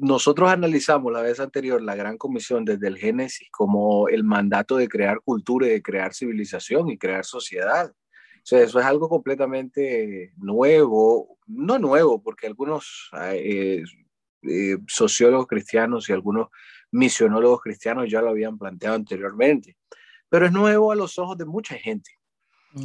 nosotros analizamos la vez anterior la Gran Comisión desde el Génesis como el mandato de crear cultura y de crear civilización y crear sociedad. O sea, eso es algo completamente nuevo, no nuevo, porque algunos eh, eh, sociólogos cristianos y algunos misionólogos cristianos ya lo habían planteado anteriormente, pero es nuevo a los ojos de mucha gente.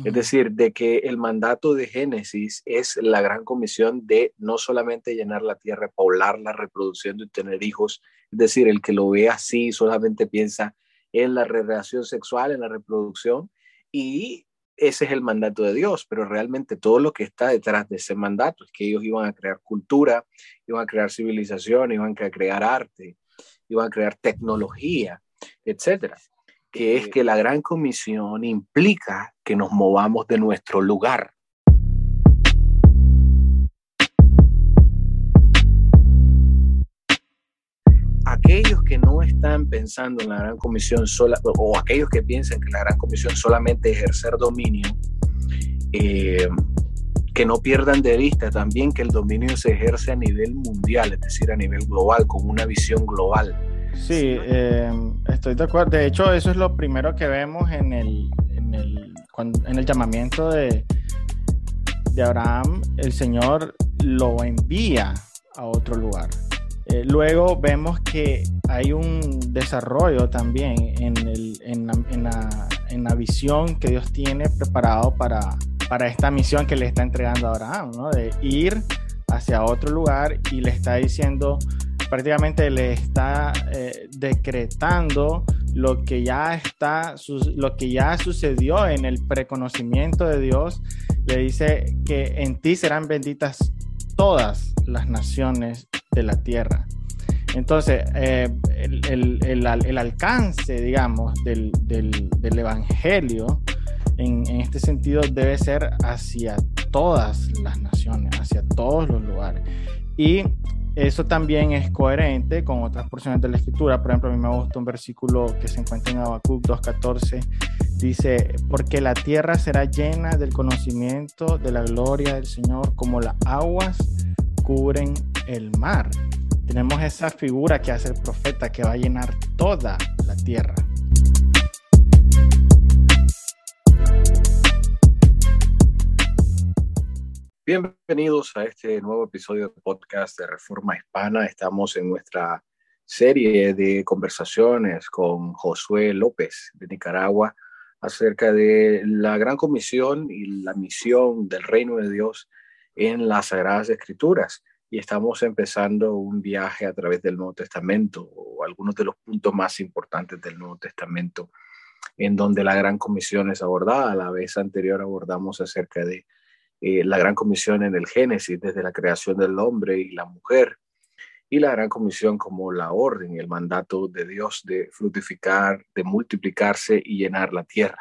Es decir, de que el mandato de Génesis es la gran comisión de no solamente llenar la tierra, poblarla, reproduciendo y tener hijos. Es decir, el que lo ve así solamente piensa en la relación sexual, en la reproducción, y ese es el mandato de Dios, pero realmente todo lo que está detrás de ese mandato es que ellos iban a crear cultura, iban a crear civilización, iban a crear arte, iban a crear tecnología, etcétera que es que la gran comisión implica que nos movamos de nuestro lugar. Aquellos que no están pensando en la gran comisión sola, o aquellos que piensan que la gran comisión solamente ejercer dominio, eh, que no pierdan de vista también que el dominio se ejerce a nivel mundial, es decir, a nivel global, con una visión global Sí, em, estoy de acuerdo. De hecho, eso es lo primero que vemos en el, en el, en el llamamiento de, de Abraham. El Señor lo envía a otro lugar. Eh, luego vemos que hay un desarrollo también en, el, en, la, en, la, en, la, visión que Dios tiene preparado para, para esta misión que le está entregando a Abraham, ¿no? de ir hacia otro lugar y le está diciendo, prácticamente le está eh, decretando lo que ya está, lo que ya sucedió en el preconocimiento de Dios. Le dice que en ti serán benditas todas las naciones de la tierra. Entonces, eh, el, alcance, digamos, del, Evangelio en, en, este sentido debe ser hacia todas las naciones, hacia todos los lugares. Y eso también es coherente con otras porciones de la escritura. Por ejemplo, a mí me gusta un versículo que se encuentra en Habacuc 2.14. Dice, porque la tierra será llena del conocimiento de la gloria del Señor como las aguas cubren el mar. Tenemos esa figura que hace el profeta que va a llenar toda la tierra. Bienvenidos a este nuevo episodio de podcast de Reforma Hispana. Estamos en nuestra serie de conversaciones con Josué López de Nicaragua acerca de la gran comisión y la misión del reino de Dios en las Sagradas Escrituras. Y estamos empezando un viaje a través del Nuevo Testamento o algunos de los puntos más importantes del Nuevo Testamento en donde la gran comisión es abordada. A la vez anterior abordamos acerca de eh, la gran comisión en el Génesis, desde la creación del hombre y la mujer, y la gran comisión como la orden y el mandato de Dios de fructificar, de multiplicarse y llenar la tierra.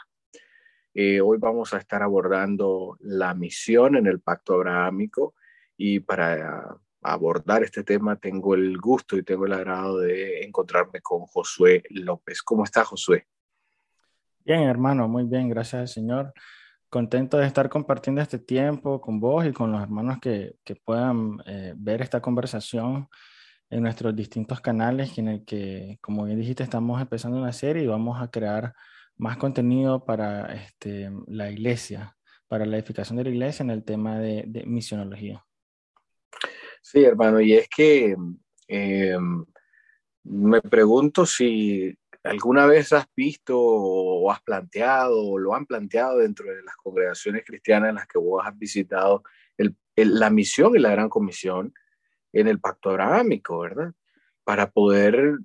Eh, hoy vamos a estar abordando la misión en el pacto abrahámico y para abordar este tema tengo el gusto y tengo el agrado de encontrarme con Josué López. ¿Cómo está Josué? Bien, hermano, muy bien, gracias Señor contento de estar compartiendo este tiempo con vos y con los hermanos que, que puedan eh, ver esta conversación en nuestros distintos canales en el que, como bien dijiste, estamos empezando una serie y vamos a crear más contenido para este, la iglesia, para la edificación de la iglesia en el tema de, de misionología. Sí, hermano, y es que eh, me pregunto si ¿Alguna vez has visto o has planteado o lo han planteado dentro de las congregaciones cristianas en las que vos has visitado la misión y la gran comisión en el pacto abrahámico, verdad? Para poder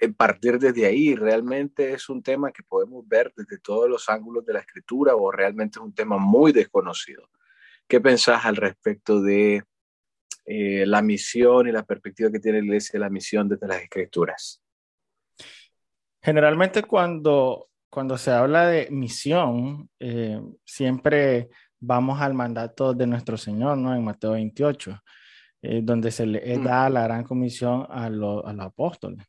eh, partir desde ahí, realmente es un tema que podemos ver desde todos los ángulos de la escritura o realmente es un tema muy desconocido. ¿Qué pensás al respecto de eh, la misión y la perspectiva que tiene la iglesia de la misión desde las escrituras? Generalmente cuando, cuando se habla de misión, eh, siempre vamos al mandato de nuestro Señor, ¿no? En Mateo 28, eh, donde se le mm. da la gran comisión a, los apóstoles.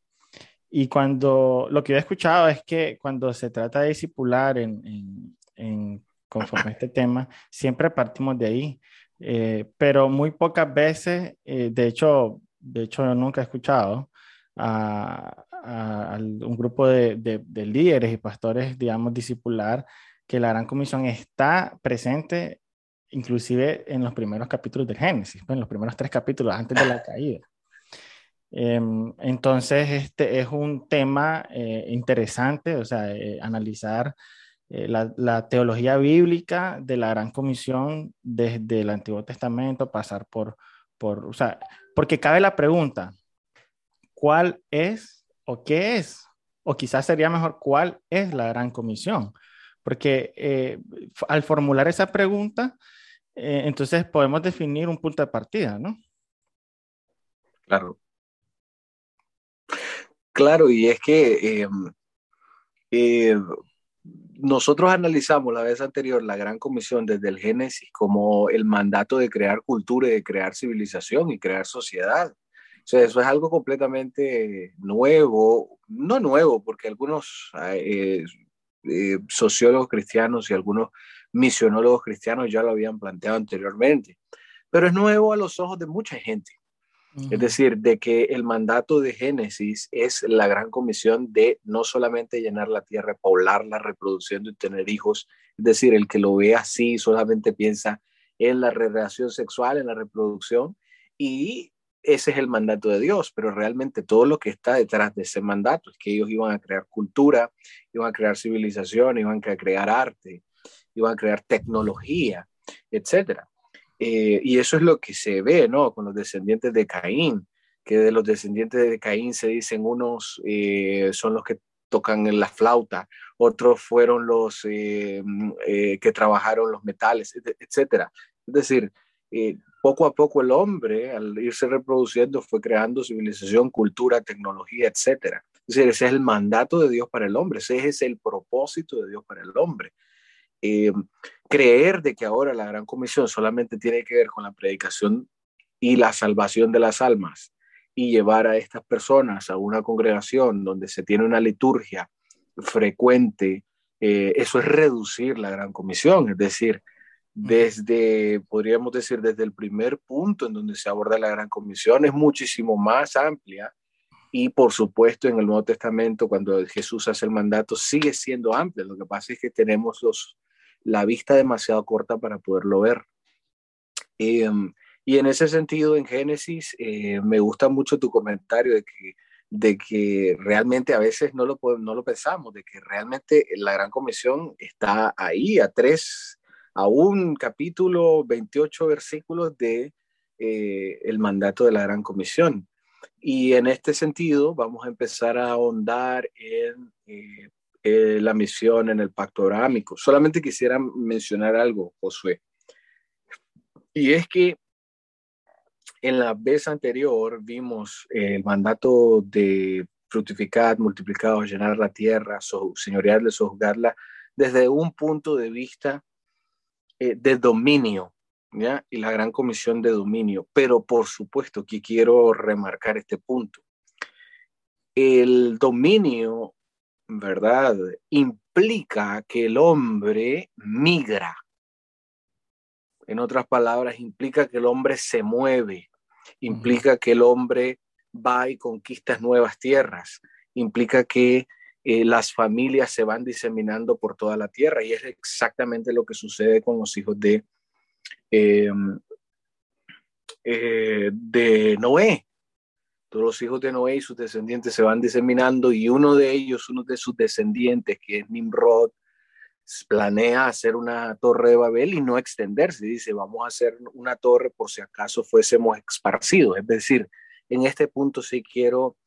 Y cuando lo que yo he escuchado es que cuando se trata de discipular en, en, conforme a este tema, siempre partimos de ahí. Eh, pero muy pocas veces, de hecho, de hecho nunca he escuchado a, un grupo de, de, líderes y pastores, digamos, discipular, que la Gran Comisión está presente inclusive en los primeros capítulos del Génesis, en los primeros tres capítulos antes de la caída. Em, entonces, este es un tema eh, interesante, o sea, eh, analizar eh, la, la, teología bíblica de la Gran Comisión desde el Antiguo Testamento, pasar por, por, o sea, porque cabe la pregunta, ¿cuál es o qué es? O quizás sería mejor, ¿cuál es la Gran Comisión? Porque al formular esa pregunta, entonces podemos definir un punto de partida, ¿no? Claro. Claro, y es que em, eh, nosotros analizamos la vez anterior la Gran Comisión desde el Génesis como el mandato de crear cultura y de crear civilización y crear sociedad. O sea, eso es algo completamente nuevo, no nuevo, porque algunos eh, eh, sociólogos cristianos y algunos misionólogos cristianos ya lo habían planteado anteriormente, pero es nuevo a los ojos de mucha gente. Es decir, de que el mandato de Génesis es la gran comisión de no solamente llenar la tierra, poblarla, reproduciendo y tener hijos. Es decir, el que lo ve así solamente piensa en la relación sexual, en la reproducción, y ese es el mandato de Dios, pero realmente todo lo que está detrás de ese mandato es que ellos iban a crear cultura, iban a crear civilización, iban a crear arte, iban a crear tecnología, etcétera. Eh, y eso es lo que se ve, ¿no? Con los descendientes de Caín, que de los descendientes de Caín se dicen unos eh, son los que tocan en la flauta, otros fueron los eh, que trabajaron los metales, etcétera. Es decir, poco a poco el hombre, al irse reproduciendo, fue creando civilización, cultura, tecnología, etcétera. Es decir, ese es el mandato de Dios para el hombre, ese es el propósito de Dios para el hombre. Eh, creer de que ahora la gran comisión solamente tiene que ver con la predicación y la salvación de las almas y llevar a estas personas a una congregación donde se tiene una liturgia frecuente, eh, eso es reducir la gran comisión, es decir, desde, podríamos decir, desde el primer punto en donde se aborda la gran comisión es muchísimo más amplia. Y por supuesto en el Nuevo Testamento cuando Jesús hace el mandato sigue siendo amplia, lo que pasa es que tenemos los, la vista demasiado corta para poderlo ver. Em, y en ese sentido, en Génesis, eh, me gusta mucho tu comentario de que, de que realmente a veces no lo, no lo pensamos, de que realmente la Gran Comisión está ahí a tres, a un capítulo, 28 versículos de eh, el mandato de la Gran Comisión. Y en este sentido, vamos a empezar a ahondar en eh, eh, la misión en el pacto abrahámico. Solamente quisiera mencionar algo, Josué. Y es que en la vez anterior vimos el mandato de fructificar, multiplicar, llenar la tierra, so, señorearle, sojuzgarla, desde un punto de vista eh, de dominio, ¿ya? Y la gran comisión de dominio. Pero por supuesto que quiero remarcar este punto. El dominio ¿verdad? Implica que el hombre migra. En otras palabras, implica que el hombre se mueve, implica que el hombre va y conquista nuevas tierras, implica que eh, las familias se van diseminando por toda la tierra y es exactamente lo que sucede con los hijos de, em, eh, de Noé los hijos de Noé y sus descendientes se van diseminando y uno de ellos, uno de sus descendientes, que es Nimrod, planea hacer una torre de Babel y no extenderse. Dice, vamos a hacer una torre por si acaso fuésemos esparcidos. Es decir, en este punto sí quiero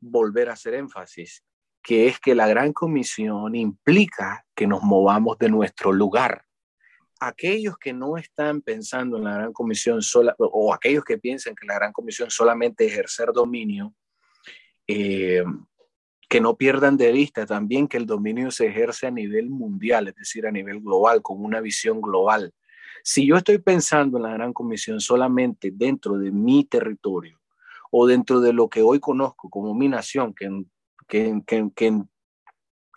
volver a hacer énfasis, que es que la gran comisión implica que nos movamos de nuestro lugar aquellos que no están pensando en la gran comisión sola, o aquellos que piensan que la gran comisión solamente ejercer dominio, eh, que no pierdan de vista también que el dominio se ejerce a nivel mundial, es decir, a nivel global, con una visión global. Si yo estoy pensando en la gran comisión solamente dentro de mi territorio o dentro de lo que hoy conozco como mi nación, que que, que, que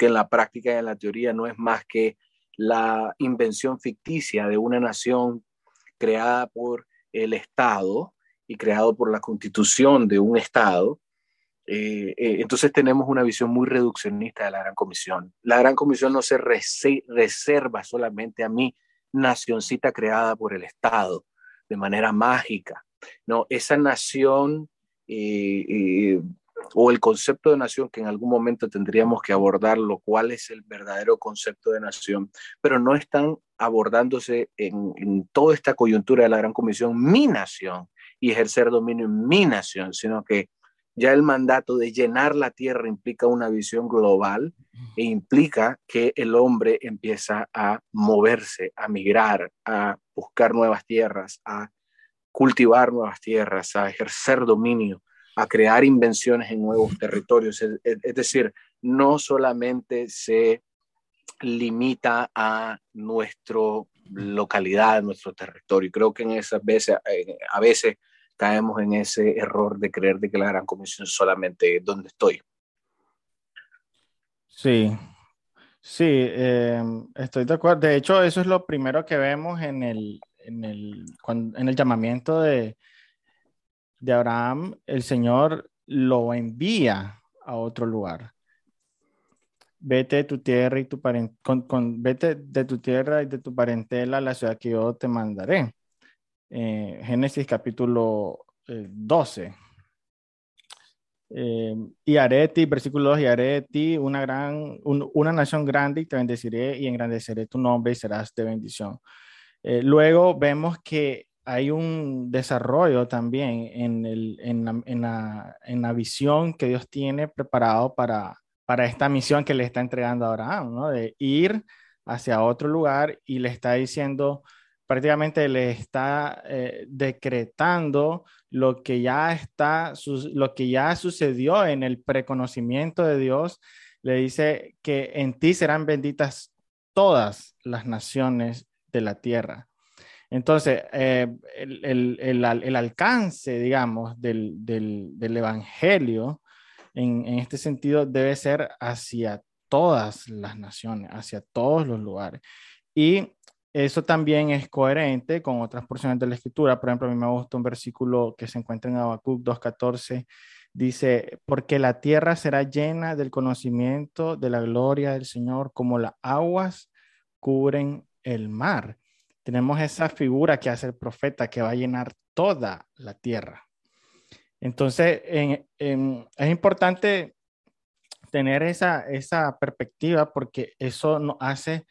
en la práctica y en la teoría no es más que la invención ficticia de una nación creada por el Estado y creado por la constitución de un Estado, eh, eh, entonces tenemos una visión muy reduccionista de la Gran Comisión. La Gran Comisión no se reserva solamente a mi nacioncita creada por el Estado de manera mágica. No, esa nación eh, o el concepto de nación que en algún momento tendríamos que abordar, lo cual es el verdadero concepto de nación, pero no están abordándose en, en toda esta coyuntura de la Gran Comisión mi nación y ejercer dominio en mi nación, sino que ya el mandato de llenar la tierra implica una visión global e implica que el hombre empieza a moverse, a migrar, a buscar nuevas tierras, a cultivar nuevas tierras, a ejercer dominio, a crear invenciones en nuevos territorios. Es, decir, no solamente se limita a nuestra localidad, nuestro territorio. Creo que en esas veces, a veces caemos en ese error de creer de que la gran comisión solamente es donde estoy. Sí, sí, em, estoy de acuerdo. De hecho, eso es lo primero que vemos en el, en el, en el llamamiento de, de Abraham. El Señor lo envía a otro lugar. Vete de tu tierra y tu con, vete de tu tierra y de tu parentela a la ciudad que yo te mandaré. Eh, Génesis capítulo 12. Eh, eh, y haré ti, versículo 2, y haré ti una, gran, una nación grande y te bendeciré y engrandeceré tu nombre y serás de bendición. luego vemos que hay un desarrollo también en, el, en, la, visión que Dios tiene preparado para, esta misión que le está entregando a Abraham, de ir hacia otro lugar y le está diciendo, prácticamente le está eh, decretando lo que ya está, lo que ya sucedió en el preconocimiento de Dios. Le dice que en ti serán benditas todas las naciones de la tierra. Entonces, eh, el, alcance, digamos, del, Evangelio en, en, este sentido debe ser hacia todas las naciones, hacia todos los lugares. Y eso también es coherente con otras porciones de la escritura. Por ejemplo, a mí me gusta un versículo que se encuentra en Habacuc 2.14. Dice, porque la tierra será llena del conocimiento de la gloria del Señor, como las aguas cubren el mar. Tenemos esa figura que hace el profeta que va a llenar toda la tierra. Entonces, es importante tener esa, esa perspectiva porque eso nos hace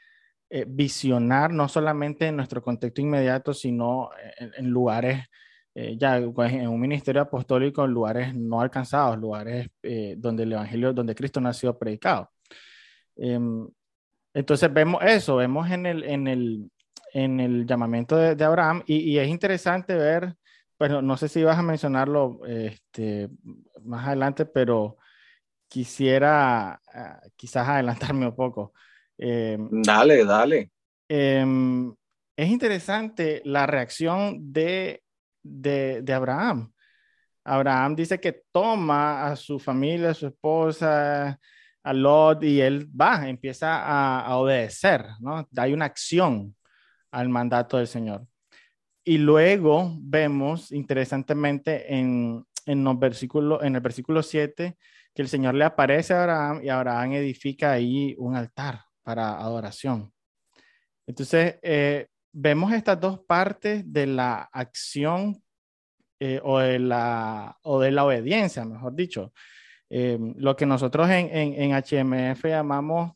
eh, visionar no solamente en nuestro contexto inmediato, sino en, lugares, eh, ya pues, en un ministerio apostólico, en lugares no alcanzados, lugares eh, donde el Evangelio, donde Cristo no ha sido predicado. Em, entonces vemos eso, vemos en el, en el, en el llamamiento de, Abraham y, es interesante ver, bueno, no sé si vas a mencionarlo este, más adelante, pero quisiera ah, quizás adelantarme un poco. Em, dale, dale. Em, es interesante la reacción de, de, Abraham. Abraham dice que toma a su familia, a su esposa, a Lot, y él va, empieza a, obedecer, ¿no? Hay una acción al mandato del Señor. Y luego vemos, interesantemente, en, en, los versículos, en el versículo 7, que el Señor le aparece a Abraham y Abraham edifica ahí un altar para adoración. Entonces, eh, vemos estas dos partes de la acción eh, o, de la, o de la obediencia, mejor dicho. Eh, lo que nosotros en, en, HMF llamamos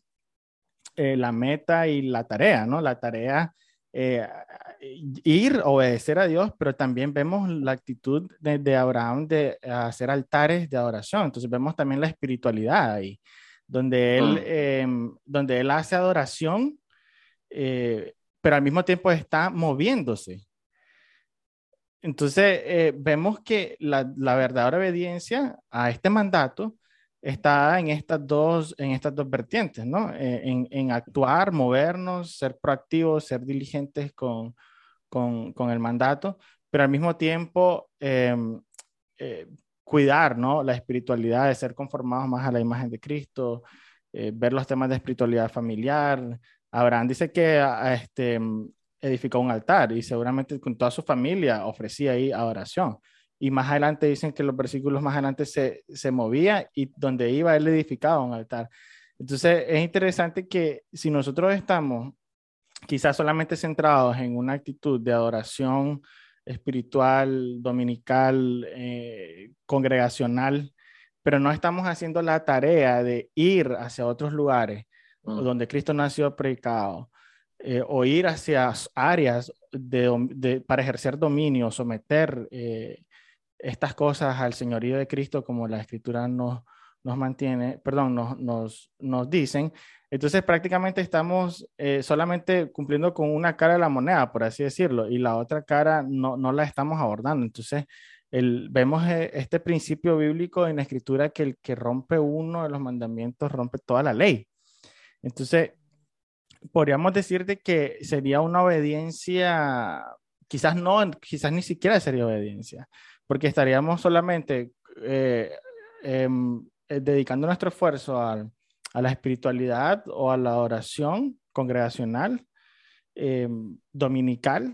la meta y la tarea, ¿no? La tarea, ir, obedecer a Dios, pero también vemos la actitud de, de Abraham de hacer altares de adoración. Entonces vemos también la espiritualidad ahí donde él, em, donde él hace adoración, eh, pero al mismo tiempo está moviéndose. Entonces, eh, vemos que la, la, verdadera obediencia a este mandato está en estas dos, en estas dos vertientes, ¿no? Eh, en, en, actuar, movernos, ser proactivos, ser diligentes con, con, con el mandato, pero al mismo tiempo em, cuidar, ¿no? La espiritualidad, de ser conformados más a la imagen de Cristo, eh, ver los temas de espiritualidad familiar. Abraham dice que este, edificó un altar y seguramente con toda su familia ofrecía ahí adoración. Y más adelante dicen que los versículos más adelante se, se movía y donde iba él edificaba un altar. Entonces es interesante que si nosotros estamos quizás solamente centrados en una actitud de adoración espiritual, dominical, eh, congregacional, pero no estamos haciendo la tarea de ir hacia otros lugares mm. donde Cristo no ha sido predicado, eh, o ir hacia áreas de, para ejercer dominio, someter eh, estas cosas al señorío de Cristo, como la escritura nos, nos mantiene, perdón, nos, nos, nos dicen. Entonces prácticamente estamos eh, solamente cumpliendo con una cara de la moneda, por así decirlo, y la otra cara no, no la estamos abordando. Entonces el, vemos eh, este principio bíblico en la escritura que el que rompe uno de los mandamientos rompe toda la ley. Entonces, podríamos decir de que sería una obediencia, quizás no, quizás ni siquiera sería obediencia, porque estaríamos solamente eh, em, eh, dedicando nuestro esfuerzo a, la espiritualidad o a la oración congregacional, eh, dominical,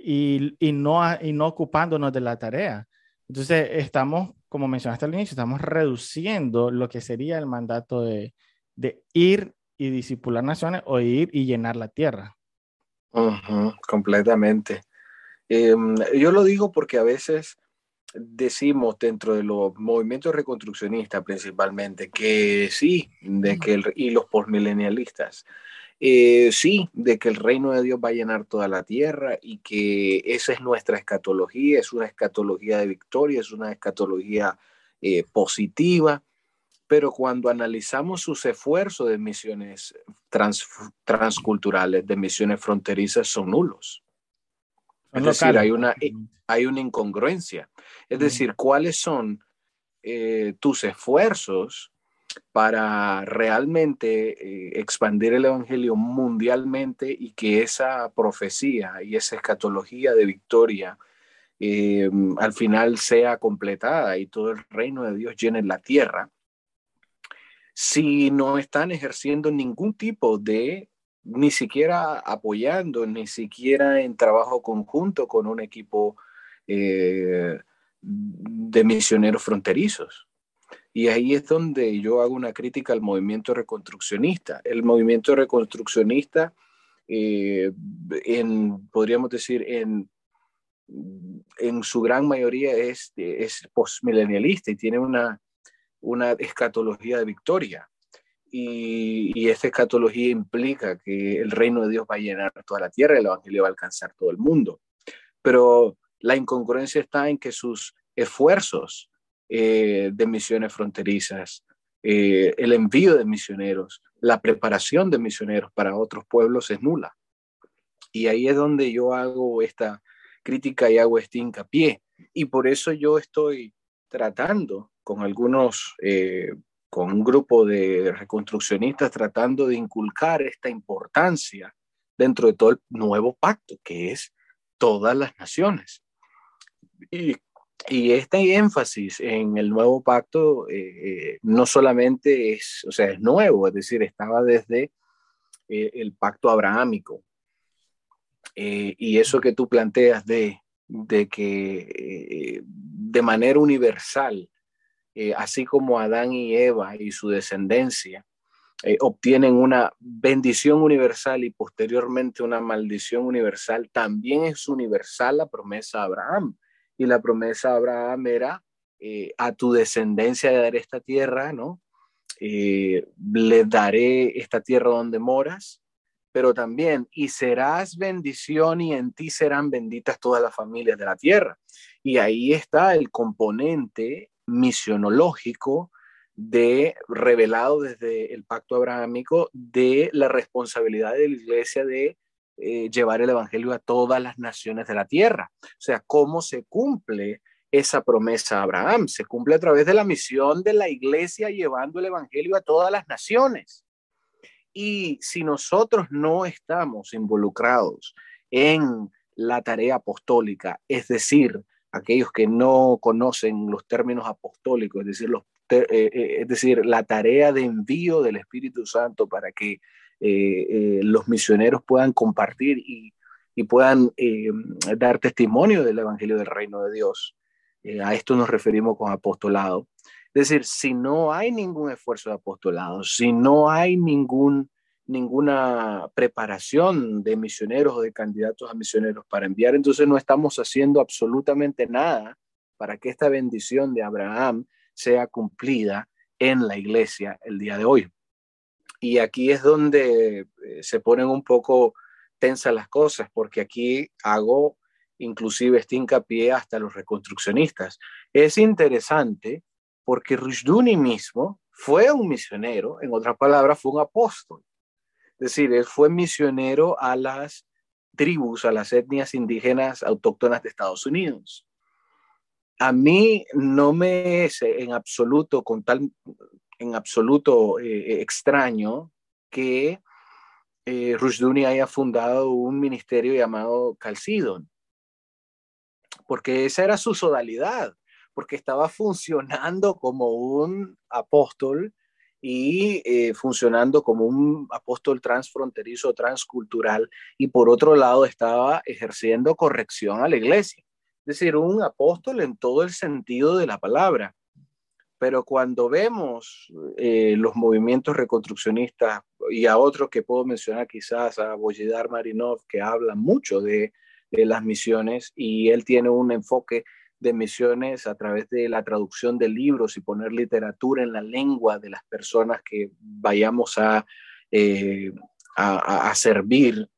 y, no, y no ocupándonos de la tarea. Entonces, estamos, como mencionaste al inicio, estamos reduciendo lo que sería el mandato de, ir y disipular naciones o ir y llenar la tierra. completamente. Em, yo lo digo porque a veces decimos dentro de los movimientos reconstruccionistas principalmente que sí, de que y los postmilenialistas, eh, sí, de que el reino de Dios va a llenar toda la tierra y que esa es nuestra escatología, es una escatología de victoria, es una escatología eh, positiva, pero cuando analizamos sus esfuerzos de misiones transculturales, de misiones fronterizas, son nulos. Es decir, hay una, hay una incongruencia. Es decir, ¿cuáles son eh, tus esfuerzos para realmente eh, expandir el Evangelio mundialmente y que esa profecía y esa escatología de victoria eh, al final sea completada y todo el reino de Dios llene la tierra? Si no están ejerciendo ningún tipo de ni siquiera apoyando, ni siquiera en trabajo conjunto con un equipo eh, de misioneros fronterizos. Y ahí es donde yo hago una crítica al movimiento reconstruccionista. El movimiento reconstruccionista, eh, en, podríamos decir, en, en su gran mayoría es, es postmilenialista y tiene una, una escatología de victoria. Y, esta escatología implica que el reino de Dios va a llenar toda la tierra y el evangelio va a alcanzar todo el mundo. Pero la incongruencia está en que sus esfuerzos eh, de misiones fronterizas, eh, el envío de misioneros, la preparación de misioneros para otros pueblos es nula. Y ahí es donde yo hago esta crítica y hago este hincapié. Y por eso yo estoy tratando con algunos eh, con un grupo de reconstruccionistas tratando de inculcar esta importancia dentro de todo el nuevo pacto, que es todas las naciones. Y, y este énfasis en el nuevo pacto eh, eh, no solamente es, o sea, es nuevo, es decir, estaba desde eh, el pacto abrahámico. y eso que tú planteas de, de que de manera universal eh, así como Adán y Eva y su descendencia eh, obtienen una bendición universal y posteriormente una maldición universal, también es universal la promesa a Abraham. Y la promesa a Abraham era eh, a tu descendencia de dar esta tierra, ¿no? le daré esta tierra donde moras, pero también, y serás bendición y en ti serán benditas todas las familias de la tierra. Y ahí está el componente misionológico de revelado desde el pacto abrahámico de la responsabilidad de la iglesia de eh, llevar el evangelio a todas las naciones de la tierra. O sea, cómo se cumple esa promesa a Abraham. Se cumple a través de la misión de la iglesia llevando el evangelio a todas las naciones. Y si nosotros no estamos involucrados en la tarea apostólica, es decir, aquellos que no conocen los términos apostólicos, es decir, los, eh, eh, es decir la tarea de envío del Espíritu Santo para que eh, los misioneros puedan compartir y, y puedan dar testimonio del Evangelio del Reino de Dios. A esto nos referimos con apostolado. Es decir, si no hay ningún esfuerzo de apostolado, si no hay ningún, ninguna preparación de misioneros o de candidatos a misioneros para enviar, entonces no estamos haciendo absolutamente nada para que esta bendición de Abraham sea cumplida en la iglesia el día de hoy. Y aquí es donde eh, se ponen un poco tensas las cosas, porque aquí hago inclusive este hincapié hasta los reconstruccionistas. Es interesante porque Rushduni mismo fue un misionero, en otras palabras, fue un apóstol. Es decir, él fue misionero a las tribus, a las etnias indígenas autóctonas de Estados Unidos. A mí no me es en absoluto con tal en absoluto eh, extraño que eh, Rushduni haya fundado un ministerio llamado Calcidon, porque esa era su sodalidad, porque estaba funcionando como un apóstol y eh, funcionando como un apóstol transfronterizo, transcultural, y por otro lado estaba ejerciendo corrección a la iglesia, es decir, un apóstol en todo el sentido de la palabra. Pero cuando vemos eh, los movimientos reconstruccionistas y a otros que puedo mencionar quizás, a Boyedar Marinov, que habla mucho de, de las misiones y él tiene un enfoque de misiones a través de la traducción de libros y poner literatura en la lengua de las personas que vayamos a, eh, a, servir.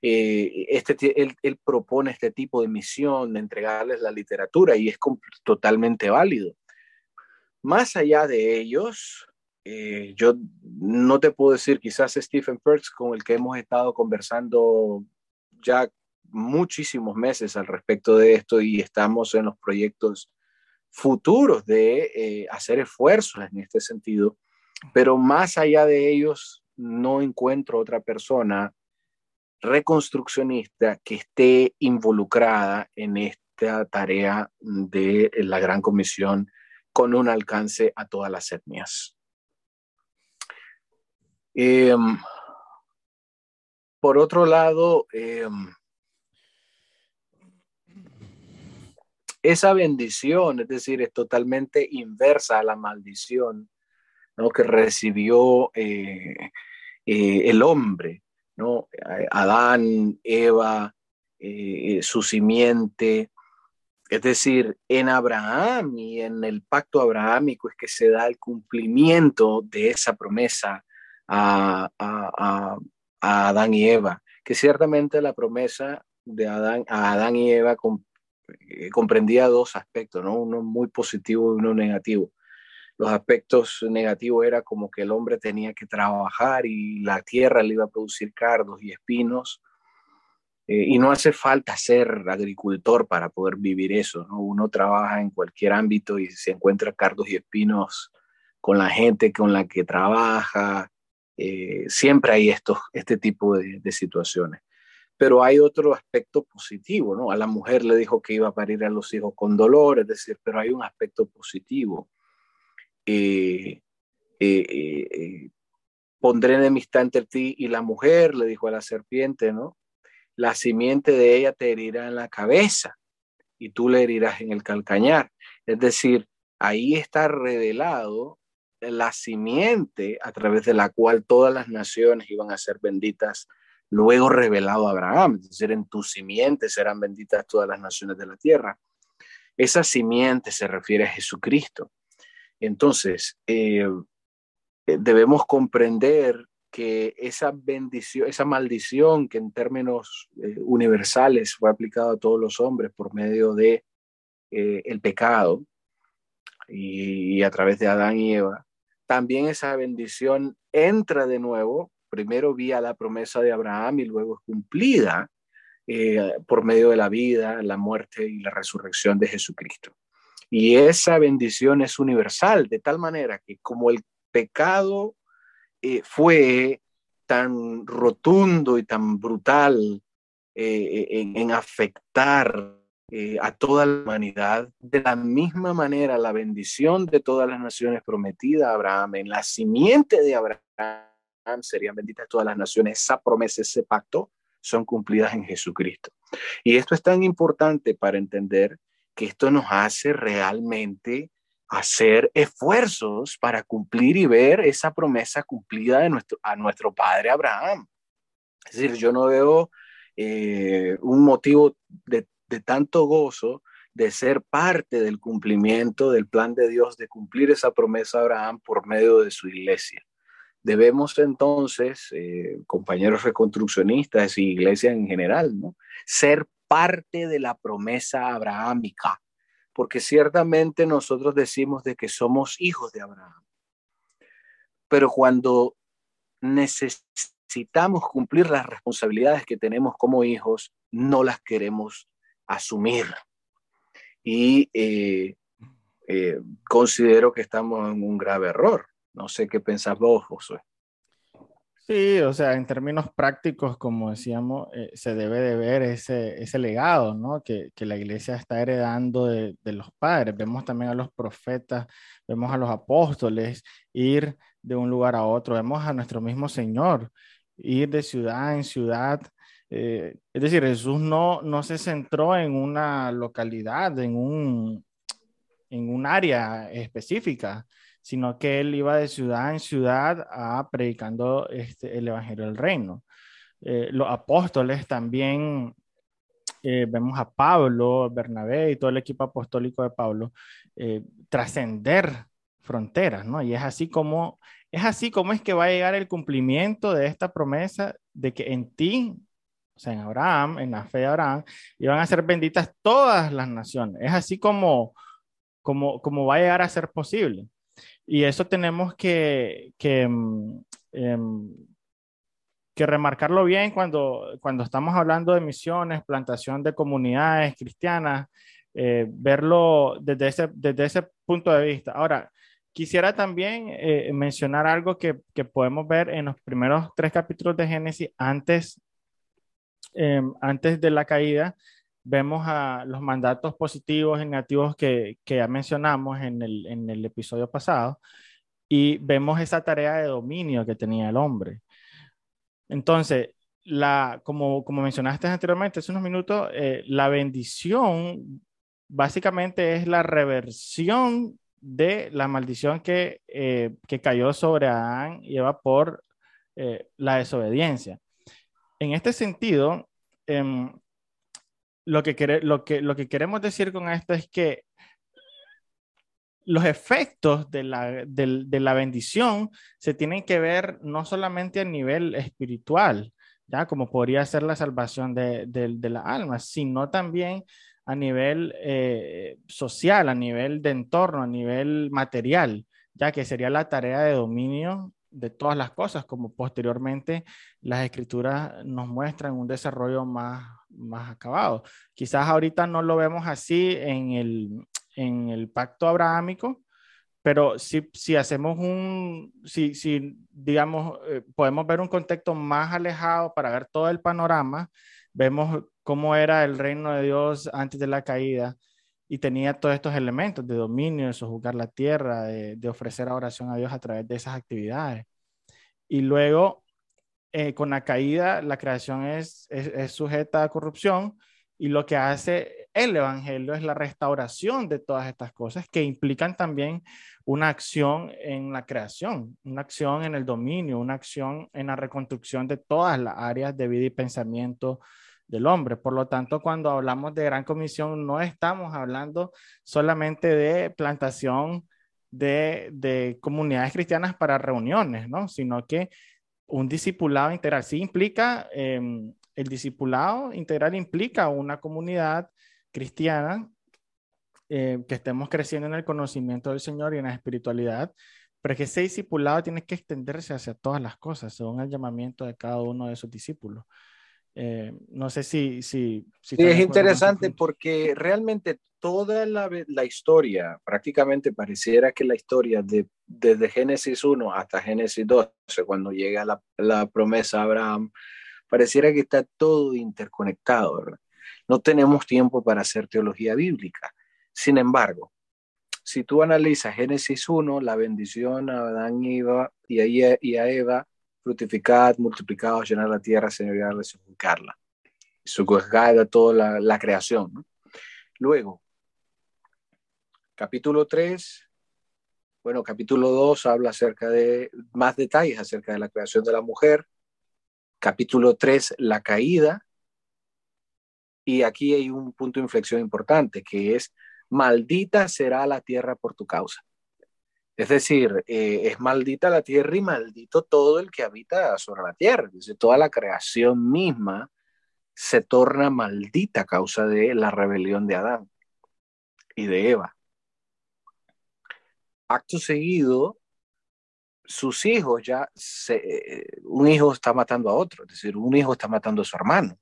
Eh, este, él, propone este tipo de misión de entregarles la literatura y es totalmente válido. Más allá de ellos, eh, yo no te puedo decir, quizás Stephen Perks, con el que hemos estado conversando ya muchísimos meses al respecto de esto y estamos en los proyectos futuros de eh, hacer esfuerzos en este sentido, pero más allá de ellos, no encuentro otra persona reconstruccionista que esté involucrada en esta tarea de la Gran Comisión con un alcance a todas las etnias. Em, por otro lado, em, esa bendición, es decir, es totalmente inversa a la maldición ¿no? que recibió eh, eh, el hombre, ¿no? Adán, Eva, eh, su simiente, es decir, en Abraham y en el pacto abrahámico es que se da el cumplimiento de esa promesa a, Adán y Eva, que ciertamente la promesa de Adán, a Adán y Eva eh, comprendía dos aspectos, ¿no? uno muy positivo y uno negativo. Los aspectos negativos era como que el hombre tenía que trabajar y la tierra le iba a producir cardos y espinos, eh, y no hace falta ser agricultor para poder vivir eso, ¿no? Uno trabaja en cualquier ámbito y se encuentra cardos y espinos con la gente con la que trabaja. Eh, siempre hay estos, este tipo de, situaciones. Pero hay otro aspecto positivo, ¿no? A la mujer le dijo que iba a parir a los hijos con dolor, es decir, pero hay un aspecto positivo. Eh, pondré enemistad entre ti y la mujer, le dijo a la serpiente, ¿no? la simiente de ella te herirá en la cabeza y tú le herirás en el calcañar. Es decir, ahí está revelado la simiente a través de la cual todas las naciones iban a ser benditas, luego revelado a Abraham, es decir, en tu simiente serán benditas todas las naciones de la tierra. Esa simiente se refiere a Jesucristo. Entonces, eh, eh, debemos comprender que esa bendición, esa maldición que en términos eh, universales fue aplicada a todos los hombres por medio de el pecado y, a través de Adán y Eva, también esa bendición entra de nuevo, primero vía la promesa de Abraham y luego es cumplida eh, por medio de la vida, la muerte y la resurrección de Jesucristo. Y esa bendición es universal, de tal manera que como el pecado eh, fue tan rotundo y tan brutal eh, en, afectar a toda la humanidad, de la misma manera la bendición de todas las naciones prometida a Abraham, en la simiente de Abraham serían benditas todas las naciones, esa promesa, ese pacto son cumplidas en Jesucristo. Y esto es tan importante para entender que esto nos hace realmente hacer esfuerzos para cumplir y ver esa promesa cumplida de nuestro, a nuestro padre Abraham. Es decir, yo no veo eh, un motivo de, de tanto gozo de ser parte del cumplimiento del plan de Dios, de cumplir esa promesa a Abraham por medio de su iglesia. Debemos entonces, eh, compañeros reconstruccionistas y iglesia en general, ¿no? ser parte de la promesa abrahámica, porque ciertamente nosotros decimos de que somos hijos de Abraham. Pero cuando necesitamos cumplir las responsabilidades que tenemos como hijos, no las queremos asumir y eh, eh, considero que estamos en un grave error. No sé qué pensás vos, Josué. Sí, o sea, en términos prácticos, como decíamos, eh, se debe de ver ese, ese legado, ¿no? Que, que, la iglesia está heredando de, de, los padres. Vemos también a los profetas, vemos a los apóstoles ir de un lugar a otro, vemos a nuestro mismo Señor ir de ciudad en ciudad eh, es decir, Jesús no, no se centró en una localidad, en un, en un área específica, sino que él iba de ciudad en ciudad predicando este, el Evangelio del Reino. Eh, los apóstoles también, eh, vemos a Pablo, Bernabé y todo el equipo apostólico de Pablo, trascender fronteras, ¿no? Y es así como es así como es que va a llegar el cumplimiento de esta promesa de que en ti o sea, en Abraham, en la fe de Abraham, iban a ser benditas todas las naciones. Es así como, como, como va a llegar a ser posible. Y eso tenemos que, que, em, que remarcarlo bien cuando, cuando estamos hablando de misiones, plantación de comunidades cristianas, eh, verlo desde ese, desde ese punto de vista. Ahora, quisiera también eh, mencionar algo que, que podemos ver en los primeros tres capítulos de Génesis antes Em, antes de la caída, vemos a los mandatos positivos y negativos que, que ya mencionamos en el, en el episodio pasado y vemos esa tarea de dominio que tenía el hombre. Entonces, la, como, como mencionaste anteriormente, hace unos minutos, eh, la bendición básicamente es la reversión de la maldición que, eh, que cayó sobre Adán y Eva por eh, la desobediencia en este sentido, em, lo, que lo, que, lo que queremos decir con esto es que los efectos de la, de, la, bendición se tienen que ver no solamente a nivel espiritual, ya como podría ser la salvación de, de la alma, sino también a nivel eh, social, a nivel de entorno, a nivel material, ya que sería la tarea de dominio de todas las cosas, como posteriormente las escrituras nos muestran un desarrollo más, más acabado. Quizás ahorita no lo vemos así en el, en el pacto abrahámico, pero si, si hacemos un, si, si digamos, eh, podemos ver un contexto más alejado para ver todo el panorama, vemos cómo era el reino de Dios antes de la caída y tenía todos estos elementos de dominio, de sojuzgar la tierra, de, ofrecer oración a Dios a través de esas actividades. Y luego, eh, con la caída, la creación es, es, sujeta a corrupción y lo que hace el Evangelio es la restauración de todas estas cosas que implican también una acción en la creación, una acción en el dominio, una acción en la reconstrucción de todas las áreas de vida y pensamiento del hombre. Por lo tanto, cuando hablamos de gran comisión, no estamos hablando solamente de plantación de, comunidades cristianas para reuniones, ¿no? Sino que un discipulado integral sí implica, em, el discipulado integral implica una comunidad cristiana eh, que estemos creciendo en el conocimiento del Señor y en la espiritualidad, pero que ese discipulado tiene que extenderse hacia todas las cosas, según el llamamiento de cada uno de sus discípulos. Eh, no sé si... si, sí, es interesante porque realmente toda la, la, historia, prácticamente pareciera que la historia de, desde Génesis 1 hasta Génesis 12, cuando llega la, la promesa a Abraham, pareciera que está todo interconectado, ¿verdad? No tenemos tiempo para hacer teología bíblica. Sin embargo, si tú analizas Génesis 1, la bendición a Adán y, Eva, y, a, y a Eva fructificad, multiplicad, llenar la tierra, señorearla, sujuzgarla. Sujuzgar toda la, creación. Luego, Capítulo 3, bueno, capítulo 2 habla acerca de más detalles acerca de la creación de la mujer. Capítulo 3, la caída. Y aquí hay un punto de inflexión importante, que es, maldita será la tierra por tu causa. Es decir, eh, es maldita la tierra y maldito todo el que habita sobre la tierra. Toda la creación misma se torna maldita a causa de la rebelión de Adán y de Eva. Acto seguido, sus hijos ya, se, un hijo está matando a otro, es decir, un hijo está matando a su hermano.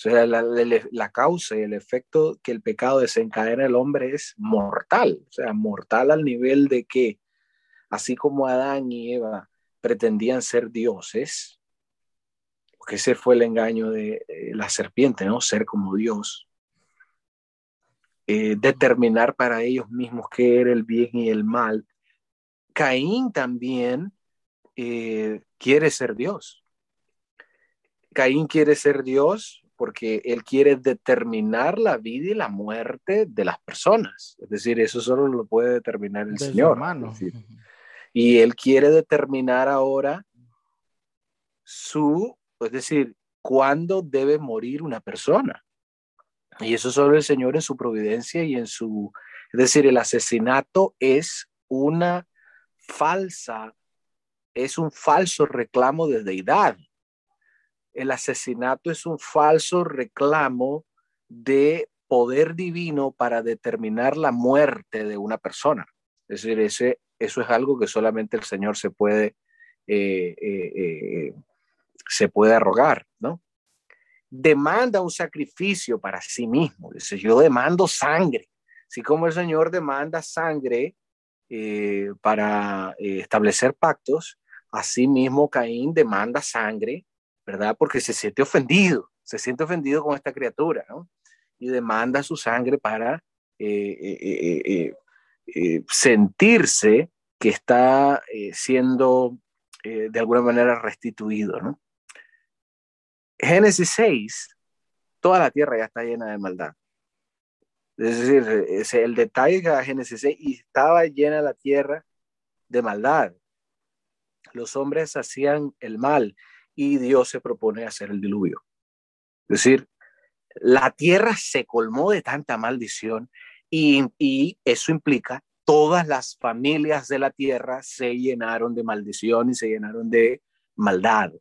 O sea, la, la, causa y el efecto que el pecado desencadena el hombre es mortal, o sea, mortal al nivel de que, así como Adán y Eva pretendían ser dioses, porque ese fue el engaño de la serpiente, ¿no? Ser como Dios. Eh, determinar para ellos mismos qué era el bien y el mal. Caín también eh, quiere ser Dios. Caín quiere ser Dios porque él quiere determinar la vida y la muerte de las personas. Es decir, eso solo lo puede determinar el Señor. y él quiere determinar ahora su, es decir, cuándo debe morir una persona. Y eso solo el Señor en su providencia y en su, es decir, el asesinato es una falsa, es un falso reclamo de deidad el asesinato es un falso reclamo de poder divino para determinar la muerte de una persona. Es decir, ese, eso es algo que solamente el Señor se puede, eh, eh, eh, se puede arrogar, ¿no? Demanda un sacrificio para sí mismo. Dice, yo demando sangre. Así como el Señor demanda sangre para establecer pactos, así mismo Caín demanda sangre ¿verdad? Porque se siente ofendido, se siente ofendido con esta criatura, ¿no? Y demanda su sangre para eh, eh, eh, sentirse que está siendo de alguna manera restituido, ¿no? Génesis 6, toda la tierra ya está llena de maldad. Es decir, el detalle de Génesis 6, y estaba llena la tierra de maldad. Los hombres hacían el mal y Dios se propone hacer el diluvio. Es decir, la tierra se colmó de tanta maldición y, y, eso implica todas las familias de la tierra se llenaron de maldición y se llenaron de maldad.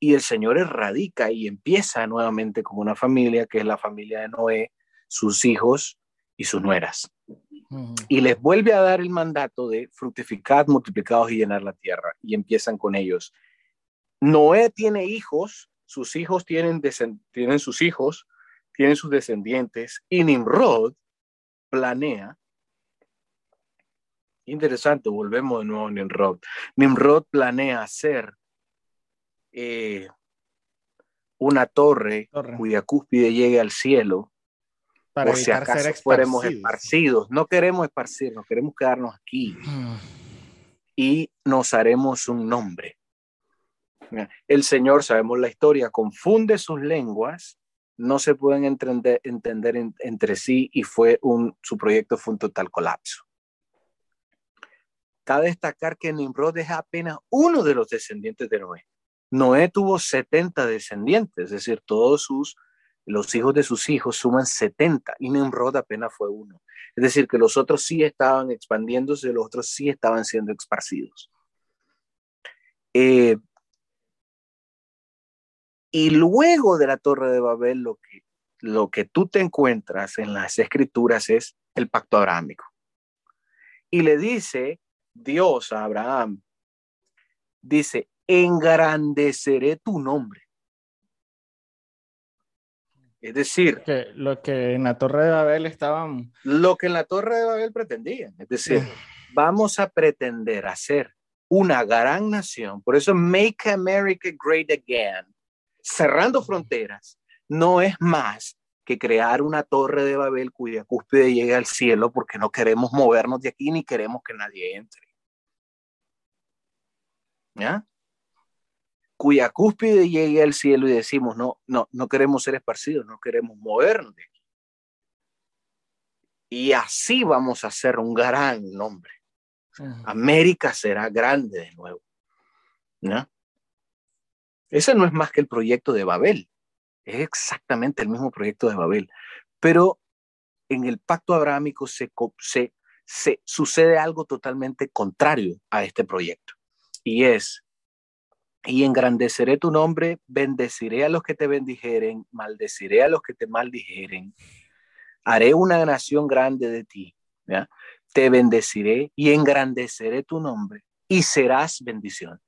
Y el Señor erradica y empieza nuevamente con una familia que es la familia de Noé, sus hijos y sus nueras. Y les vuelve a dar el mandato de fructificar, multiplicados y llenar la tierra. Y empiezan con ellos. Noé tiene hijos, sus hijos tienen, tienen sus hijos, tienen sus descendientes, y Nimrod planea. Interesante, volvemos de nuevo a Nimrod. Nimrod planea hacer eh, una torre, cuya cúspide llegue al cielo, para por si acaso fuéramos esparcidos. No queremos esparcirnos, queremos quedarnos aquí. Mm. Y nos haremos un nombre. El Señor, sabemos la historia, confunde sus lenguas, no se pueden entender, entre sí y fue un, su proyecto fue un total colapso. Cabe destacar que Nimrod es apenas uno de los descendientes de Noé. Noé tuvo 70 descendientes, es decir, todos sus, los hijos de sus hijos suman 70 y Nimrod apenas fue uno. Es decir, que los otros sí estaban expandiéndose, los otros sí estaban siendo esparcidos. Eh, y luego de la Torre de Babel, lo que, lo que tú te encuentras en las escrituras es el pacto abrámico. Y le dice Dios a Abraham, dice, engrandeceré tu nombre. Es decir, que lo que en la Torre de Babel estaban... Lo que en la Torre de Babel pretendían. Es decir, vamos a pretender hacer una gran nación. Por eso, Make America Great Again cerrando fronteras no es más que crear una torre de Babel cuya cúspide llegue al cielo porque no queremos movernos de aquí ni queremos que nadie entre. ¿Ya? Cuya cúspide llegue al cielo y decimos, no, no, no queremos ser esparcidos, no queremos movernos de aquí. y así vamos a ser un gran nombre. América será grande de nuevo. ¿no? Ese no es más que el proyecto de Babel. Es exactamente el mismo proyecto de Babel. Pero en el pacto abrahámico se, se, se sucede algo totalmente contrario a este proyecto. Y es, y engrandeceré tu nombre, bendeciré a los que te bendijeren, maldeciré a los que te maldijeren, haré una nación grande de ti, te bendeciré y engrandeceré tu nombre y serás bendición.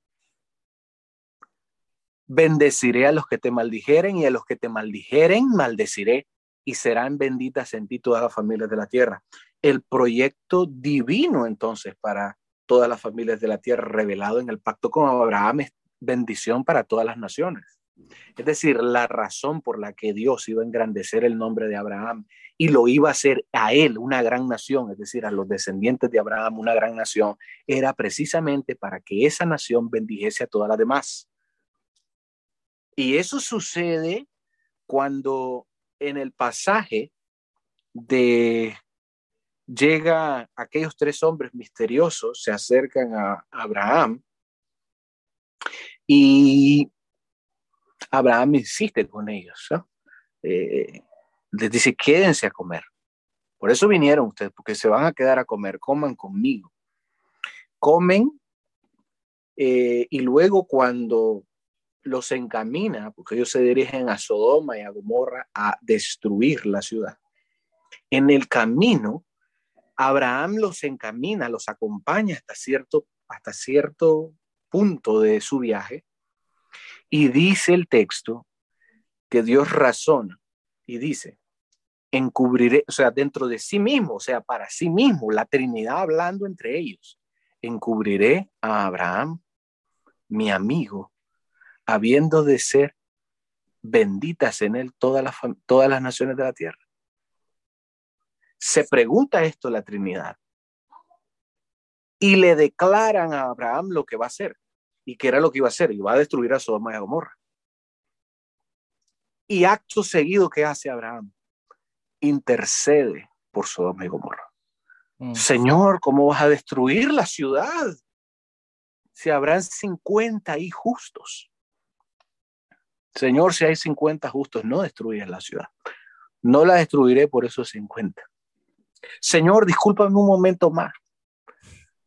Bendeciré a los que te maldijeren y a los que te maldijeren, maldeciré y serán benditas en ti todas las familias de la tierra. El proyecto divino entonces para todas las familias de la tierra revelado en el pacto con Abraham es bendición para todas las naciones. Es decir, la razón por la que Dios iba a engrandecer el nombre de Abraham y lo iba a hacer a él una gran nación, es decir, a los descendientes de Abraham una gran nación, era precisamente para que esa nación bendijese a todas las demás. Y eso sucede cuando en el pasaje de llega aquellos tres hombres misteriosos, se acercan a Abraham y Abraham insiste con ellos. Eh, les dice, quédense a comer. Por eso vinieron ustedes, porque se van a quedar a comer, coman conmigo. Comen eh, y luego cuando los encamina, porque ellos se dirigen a Sodoma y a Gomorra a destruir la ciudad. En el camino, Abraham los encamina, los acompaña hasta cierto, hasta cierto punto de su viaje y dice el texto que Dios razona y dice, encubriré, o sea, dentro de sí mismo, o sea, para sí mismo, la Trinidad hablando entre ellos, encubriré a Abraham, mi amigo, habiendo de ser benditas en él todas las, todas las naciones de la tierra. Se pregunta esto la Trinidad y le declaran a Abraham lo que va a hacer. ¿Y qué era lo que iba a hacer? Iba a destruir a Sodoma y a Gomorra. Y acto seguido, ¿qué hace Abraham? Intercede por Sodoma y Gomorra. Mm. Señor, ¿cómo vas a destruir la ciudad? Si habrán 50 y justos. Señor, si hay 50 justos, no destruyas la ciudad. No la destruiré por esos 50. Señor, discúlpame un momento más.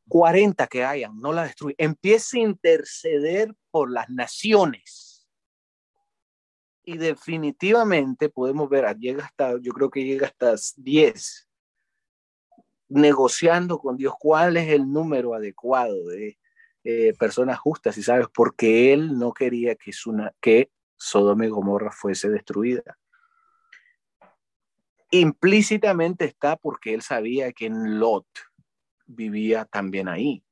40 que hayan, no la destruye. Empiece a interceder por las naciones. Y definitivamente podemos ver, llega hasta, yo creo que llega hasta 10, negociando con Dios cuál es el número adecuado de eh, personas justas, y sabes, porque él no quería que, una, que Sodoma y Gomorra fuese destruida. Implícitamente está porque él sabía que en Lot vivía también ahí.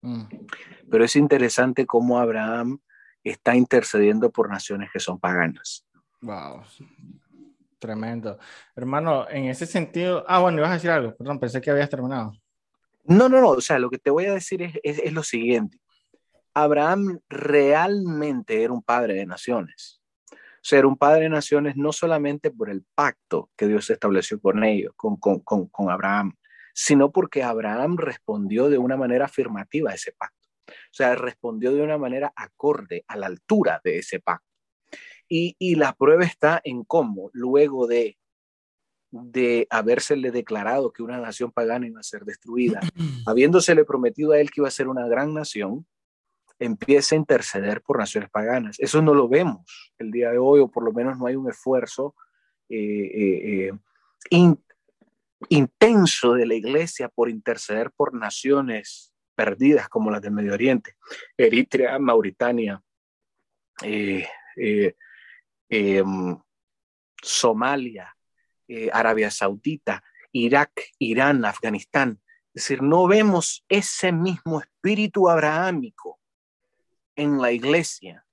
Mm. Pero es interesante cómo Abraham está intercediendo por naciones que son paganas. Wow, tremendo. Hermano, en ese sentido, ah, bueno, ibas a decir algo, perdón, pensé que habías terminado. No, no, no, o sea, lo que te voy a decir es, es lo siguiente. Abraham realmente era un padre de naciones. Ser un padre de naciones no solamente por el pacto que Dios estableció con ellos, con, con, Abraham, sino porque Abraham respondió de una manera afirmativa a ese pacto. O sea, respondió de una manera acorde a la altura de ese pacto. Y, y la prueba está en cómo, luego de, de habérsele declarado que una nación pagana iba a ser destruida, habiéndosele prometido a él que iba a ser una gran nación, empieza a interceder por naciones paganas. Eso no lo vemos el día de hoy, o por lo menos no hay un esfuerzo eh, eh, eh, intenso de la iglesia por interceder por naciones perdidas como las del Medio Oriente, Eritrea, Mauritania, em, Somalia, Arabia Saudita, Irak, Irán, Afganistán. Es decir, no vemos ese mismo espíritu abrahámico en la iglesia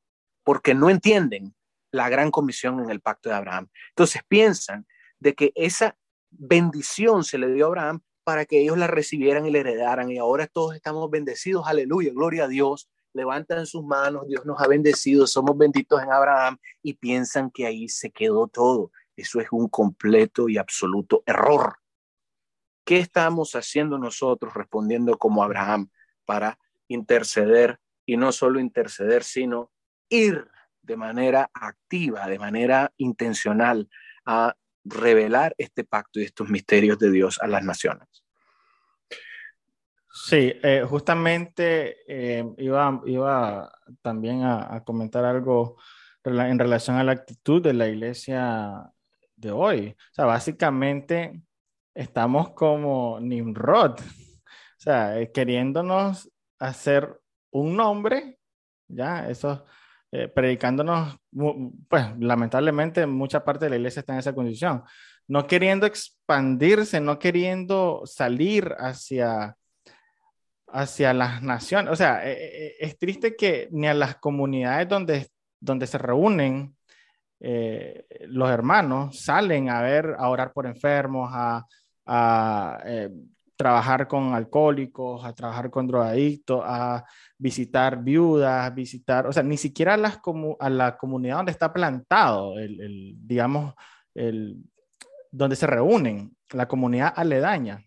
porque no entienden la gran comisión en el pacto de Abraham. Entonces piensan de que esa bendición se le dio a Abraham para que ellos la recibieran y la heredaran. Y ahora todos estamos bendecidos, aleluya, gloria a Dios. Levantan sus manos, Dios nos ha bendecido, somos benditos en Abraham y piensan que ahí se quedó todo. Eso es un completo y absoluto error. ¿Qué estamos haciendo nosotros respondiendo como Abraham para interceder y no solo interceder, sino ir de manera activa, de manera intencional a revelar este pacto y estos misterios de Dios a las naciones? Sí, eh, justamente eh, iba, iba también a, comentar algo en relación a la actitud de la iglesia de hoy. O sea, básicamente estamos como Nimrod, o sea, eh, queriéndonos hacer un nombre, ya, eso, predicándonos, pues lamentablemente mucha parte de la iglesia está en esa condición, no queriendo expandirse, no queriendo salir hacia hacia las naciones. O sea, eh, eh, es triste que ni a las comunidades donde, donde se reúnen eh, los hermanos salen a ver, a orar por enfermos, a, trabajar con alcohólicos, a trabajar con drogadictos, a visitar viudas, visitar, o sea, ni siquiera a, las a la comunidad donde está plantado, el, digamos, el, donde se reúnen, la comunidad aledaña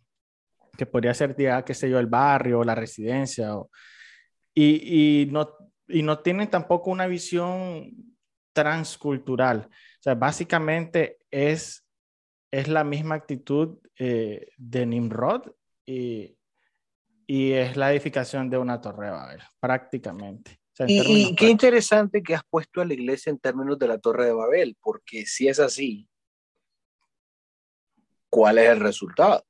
que podría ser, ya, qué sé yo, el barrio, la residencia, y, y, no, y no tienen tampoco una visión transcultural. O sea, básicamente es, es la misma actitud eh, de Nimrod y, y, es la edificación de una torre de Babel, prácticamente. y, qué interesante que has puesto a la iglesia en términos de la torre de Babel, porque si es así, ¿cuál es el resultado?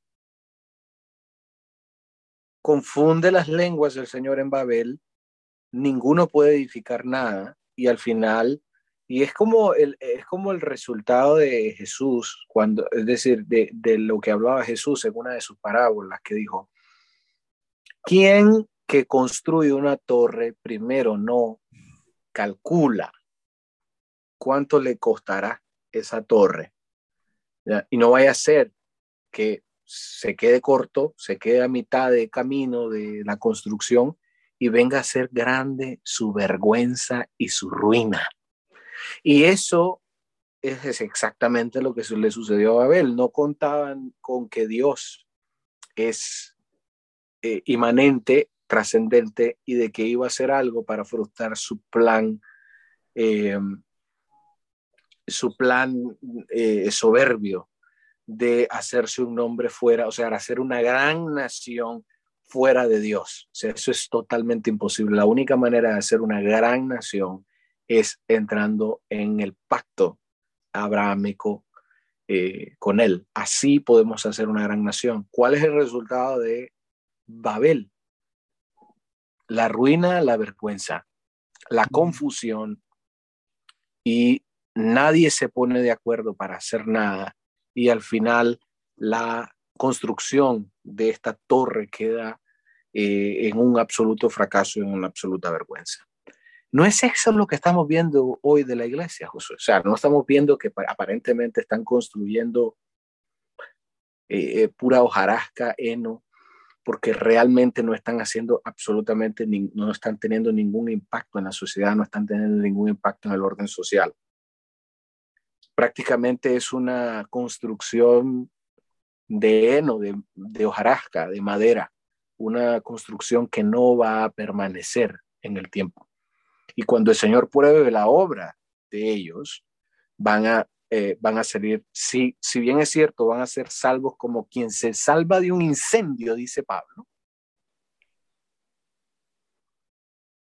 confunde las lenguas del Señor en Babel, ninguno puede edificar nada y al final, y es como el, es como el resultado de Jesús, cuando, es decir, de, de lo que hablaba Jesús en una de sus parábolas, que dijo, ¿quién que construye una torre primero no calcula cuánto le costará esa torre? Y no vaya a ser que se quede corto, se quede a mitad de camino de la construcción y venga a ser grande su vergüenza y su ruina. Y eso es exactamente lo que le sucedió a Babel. No contaban con que Dios es eh, inmanente, trascendente y de que iba a hacer algo para frustrar su plan, eh, su plan eh, soberbio de hacerse un nombre fuera, o sea, hacer una gran nación fuera de Dios. Eso es totalmente imposible. La única manera de hacer una gran nación es entrando en el pacto abrahámico eh, con él. Así podemos hacer una gran nación. ¿Cuál es el resultado de Babel? La ruina, la vergüenza, la confusión y nadie se pone de acuerdo para hacer nada y al final la construcción de esta torre queda eh, en un absoluto fracaso, en una absoluta vergüenza. No es eso lo que estamos viendo hoy de la iglesia, José. O sea, no estamos viendo que aparentemente están construyendo eh, eh, pura hojarasca, heno, porque realmente no están haciendo absolutamente, no están teniendo ningún impacto en la sociedad, no están teniendo ningún impacto en el orden social prácticamente es una construcción de heno, de, hojarasca, de madera, una construcción que no va a permanecer en el tiempo. Y cuando el Señor pruebe la obra de ellos, van a, eh, van a salir, si, si bien es cierto, van a ser salvos como quien se salva de un incendio, dice Pablo.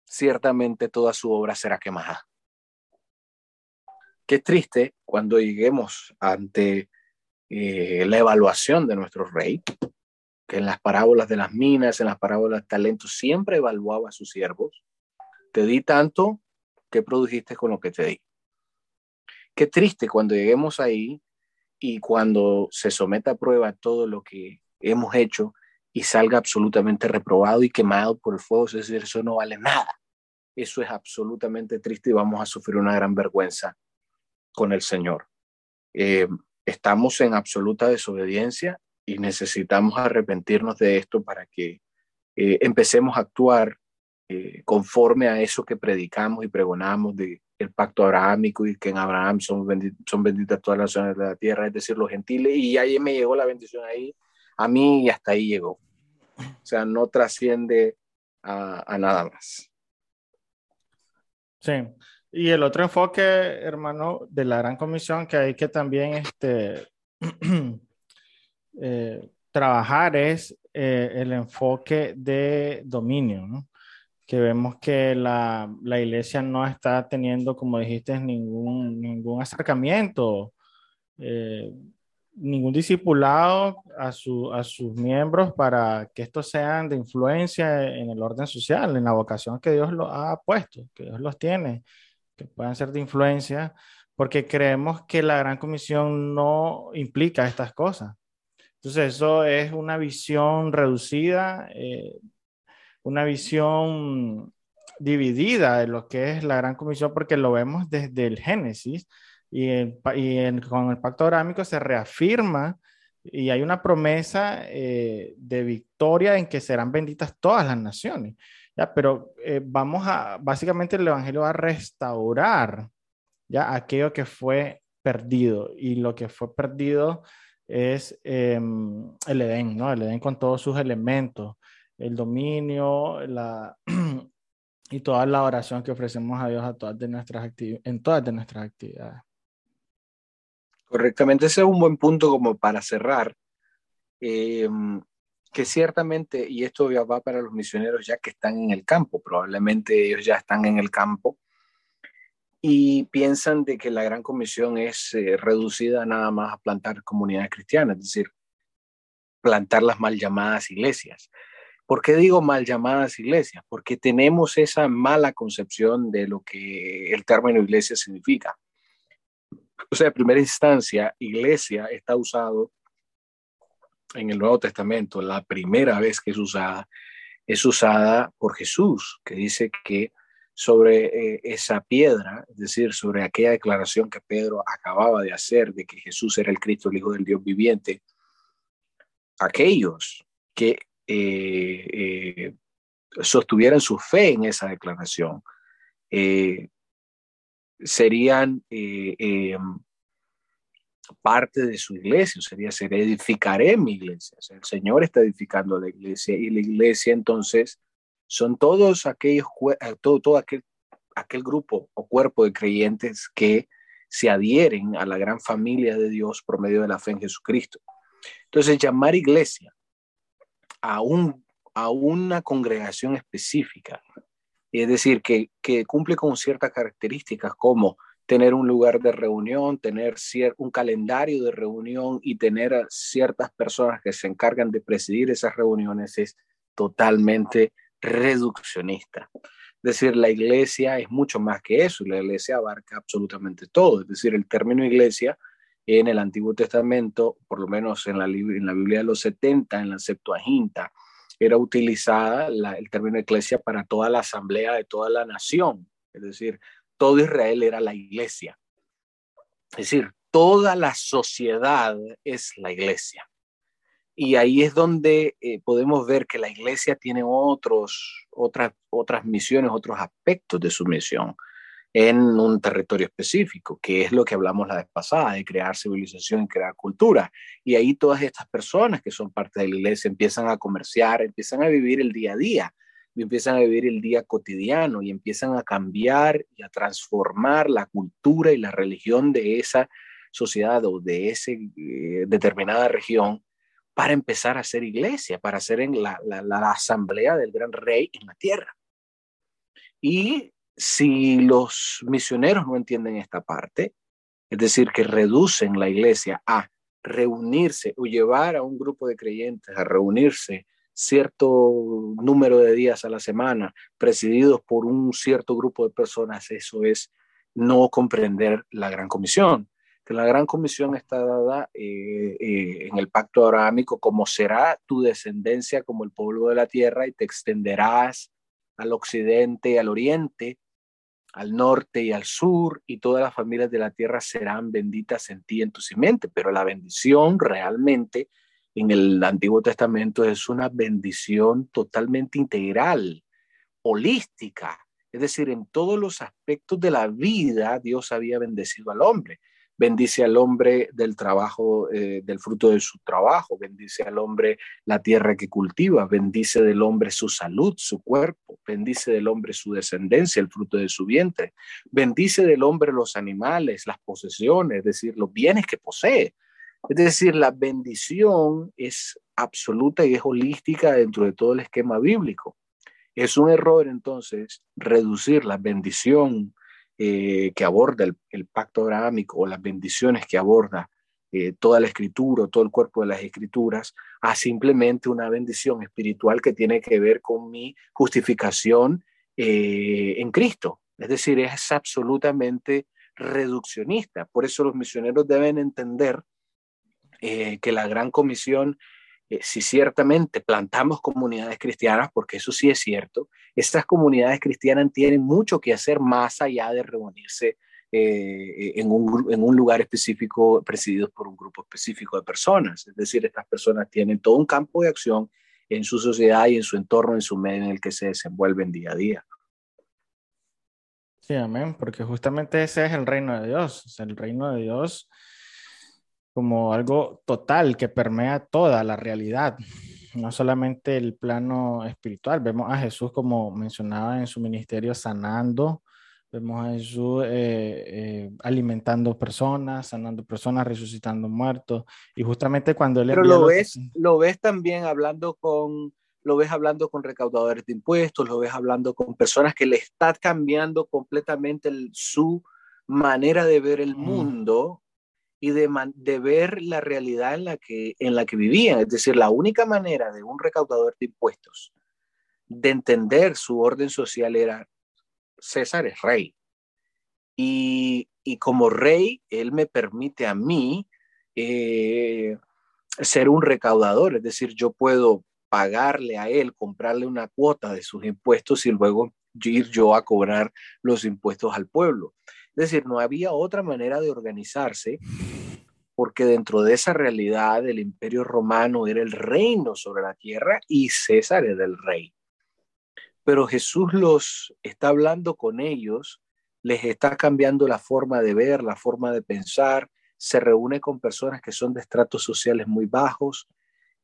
Ciertamente toda su obra será quemada. Qué triste cuando lleguemos ante eh, la evaluación de nuestro rey, que en las parábolas de las minas, en las parábolas de talentos, siempre evaluaba a sus siervos. Te di tanto que produjiste con lo que te di. Qué triste cuando lleguemos ahí y cuando se someta a prueba todo lo que hemos hecho y salga absolutamente reprobado y quemado por el fuego, es decir, eso no vale nada. Eso es absolutamente triste y vamos a sufrir una gran vergüenza con el Señor. Eh, estamos en absoluta desobediencia y necesitamos arrepentirnos de esto para que eh, empecemos a actuar eh, conforme a eso que predicamos y pregonamos de el pacto abrahámico y que en Abraham son, son benditas todas las naciones de la tierra, es decir, los gentiles, y ahí me llegó la bendición ahí, a mí y hasta ahí llegó. O sea, no trasciende a, nada más. Sí. Y el otro enfoque, hermano, de la Gran Comisión que hay que también este, eh, trabajar es eh, el enfoque de dominio, ¿no? Que vemos que la, la, iglesia no está teniendo, como dijiste, ningún, ningún acercamiento, eh, ningún discipulado a, su, a sus miembros para que estos sean de influencia en el orden social, en la vocación que Dios los ha puesto, que Dios los tiene, que puedan ser de influencia, porque creemos que la gran comisión no implica estas cosas. Entonces, eso es una visión reducida. Eh, una visión dividida de lo que es la Gran Comisión, porque lo vemos desde el Génesis y, con el pacto arámico se reafirma y hay una promesa eh, de victoria en que serán benditas todas las naciones. ¿ya? Pero eh, vamos a, básicamente el Evangelio va a restaurar ya aquello que fue perdido y lo que fue perdido es em, el Edén, ¿no? El Edén con todos sus elementos, el dominio, la, y toda la oración que ofrecemos a Dios a todas de nuestras en todas de nuestras actividades. Correctamente, ese es un buen punto como para cerrar, em, que ciertamente, y esto ya va para los misioneros ya que están en el campo, probablemente ellos ya están en el campo y piensan de que la gran comisión es eh, reducida nada más a plantar comunidades cristianas, es decir, plantar las mal llamadas iglesias. ¿Por qué digo mal llamadas iglesias? Porque tenemos esa mala concepción de lo que el término iglesia significa. O sea, en primera instancia, iglesia está usado en el Nuevo Testamento, la primera vez que es usada, es usada por Jesús, que dice que sobre eh, esa piedra, es decir, sobre aquella declaración que Pedro acababa de hacer de que Jesús era el Cristo, el Hijo del Dios viviente, aquellos que eh, eh, sostuvieran su fe en esa declaración, eh, serían parte de su iglesia, sería, ser edificaré mi iglesia. el Señor está edificando la iglesia y la iglesia entonces son todos aquellos, todo, todo aquel, aquel grupo o cuerpo de creyentes que se adhieren a la gran familia de Dios por medio de la fe en Jesucristo. Entonces, llamar iglesia a, un, a una congregación específica, es decir, que, que cumple con ciertas características como tener un lugar de reunión, tener un calendario de reunión y tener ciertas personas que se encargan de presidir esas reuniones es totalmente reduccionista. Es decir, la iglesia es mucho más que eso, la iglesia abarca absolutamente todo. Es decir, el término iglesia en el Antiguo Testamento, por lo menos en la, en la Biblia de los 70, en la Septuaginta, era utilizada el término iglesia para toda la asamblea de toda la nación. Es decir, todo Israel era la iglesia. Es decir, toda la sociedad es la iglesia. Y ahí es donde eh, podemos ver que la iglesia tiene otros, otras, otras misiones, otros aspectos de su misión en un territorio específico, que es lo que hablamos la vez pasada, de crear civilización y crear cultura. Y ahí todas estas personas que son parte de la iglesia empiezan a comerciar, empiezan a vivir el día a día, empiezan a vivir el día cotidiano y empiezan a cambiar y a transformar la cultura y la religión de esa sociedad o de esa eh, determinada región para empezar a ser iglesia, para ser en la, la, la asamblea del gran rey en la tierra. Y si los misioneros no entienden esta parte, es decir, que reducen la iglesia a reunirse o llevar a un grupo de creyentes a reunirse cierto número de días a la semana, presididos por un cierto grupo de personas, eso es no comprender la gran comisión. Que la gran comisión está dada eh, eh, en el pacto abrahámico como será tu descendencia como el pueblo de la tierra y te extenderás al occidente y al oriente al norte y al sur, y todas las familias de la tierra serán benditas en ti, en tu simiente. Pero la bendición realmente en el Antiguo Testamento es una bendición totalmente integral, holística. Es decir, en todos los aspectos de la vida Dios había bendecido al hombre. Bendice al hombre del trabajo, eh, del fruto de su trabajo, bendice al hombre la tierra que cultiva, bendice del hombre su salud, su cuerpo, bendice del hombre su descendencia, el fruto de su vientre, bendice del hombre los animales, las posesiones, es decir, los bienes que posee. Es decir, la bendición es absoluta y es holística dentro de todo el esquema bíblico. Es un error entonces reducir la bendición eh, que aborda el, pacto abrahámico o las bendiciones que aborda eh, toda la escritura o todo el cuerpo de las escrituras a simplemente una bendición espiritual que tiene que ver con mi justificación eh, en Cristo. Es decir, es absolutamente reduccionista. Por eso los misioneros deben entender que la gran comisión eh, si ciertamente plantamos comunidades cristianas, porque eso sí es cierto, estas comunidades cristianas tienen mucho que hacer más allá de reunirse eh, en, un, en, un, lugar específico presididos por un grupo específico de personas. Es decir, estas personas tienen todo un campo de acción en su sociedad y en su entorno, en su medio en el que se desenvuelven día a día. Sí, amén, porque justamente ese es el reino de Dios. el reino de Dios como algo total que permea toda la realidad, no solamente el plano espiritual. Vemos a Jesús, como mencionaba en su ministerio, sanando, vemos a Jesús eh, eh, alimentando personas, sanando personas, resucitando muertos, y justamente cuando él... Pero lo ves, lo ves también hablando con lo ves hablando con recaudadores de impuestos, lo ves hablando con personas que le están cambiando completamente su manera de ver el mundo y de, de, ver la realidad en la, que, en la que vivían. Es decir, la única manera de un recaudador de impuestos de entender su orden social era César es rey. Y, y como rey, él me permite a mí eh, ser un recaudador, es decir, yo puedo pagarle a él, comprarle una cuota de sus impuestos y luego ir yo a cobrar los impuestos al pueblo. Decir, no había otra manera de organizarse porque dentro de esa realidad el imperio romano era el reino sobre la tierra y César era el rey. Pero Jesús los está hablando con ellos, les está cambiando la forma de ver, la forma de pensar, se reúne con personas que son de estratos sociales muy bajos,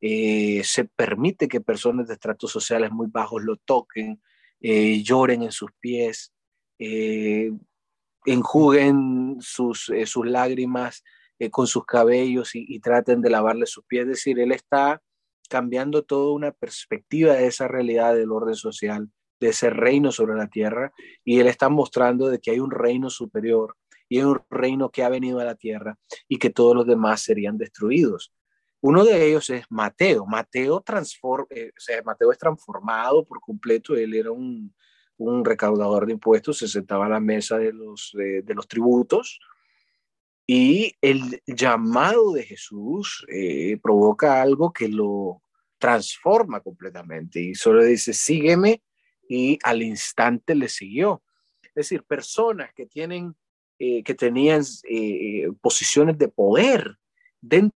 eh, se permite que personas de estratos sociales muy bajos lo toquen, eh, lloren en sus pies, eh, enjuguen sus, eh, sus lágrimas eh, con sus cabellos y, traten de lavarle sus pies. Es decir, él está cambiando toda una perspectiva de esa realidad del orden social, de ese reino sobre la tierra, y él está mostrando de que hay un reino superior y un reino que ha venido a la tierra y que todos los demás serían destruidos. Uno de ellos es Mateo. Mateo, transform, eh, o sea, Mateo es transformado por completo. Él era un, un recaudador de impuestos se sentaba a la mesa de los, de, los tributos y el llamado de Jesús eh, provoca algo que lo transforma completamente y solo dice, sígueme y al instante le siguió. Es decir, personas que tienen, eh, que tenían eh, posiciones de poder dentro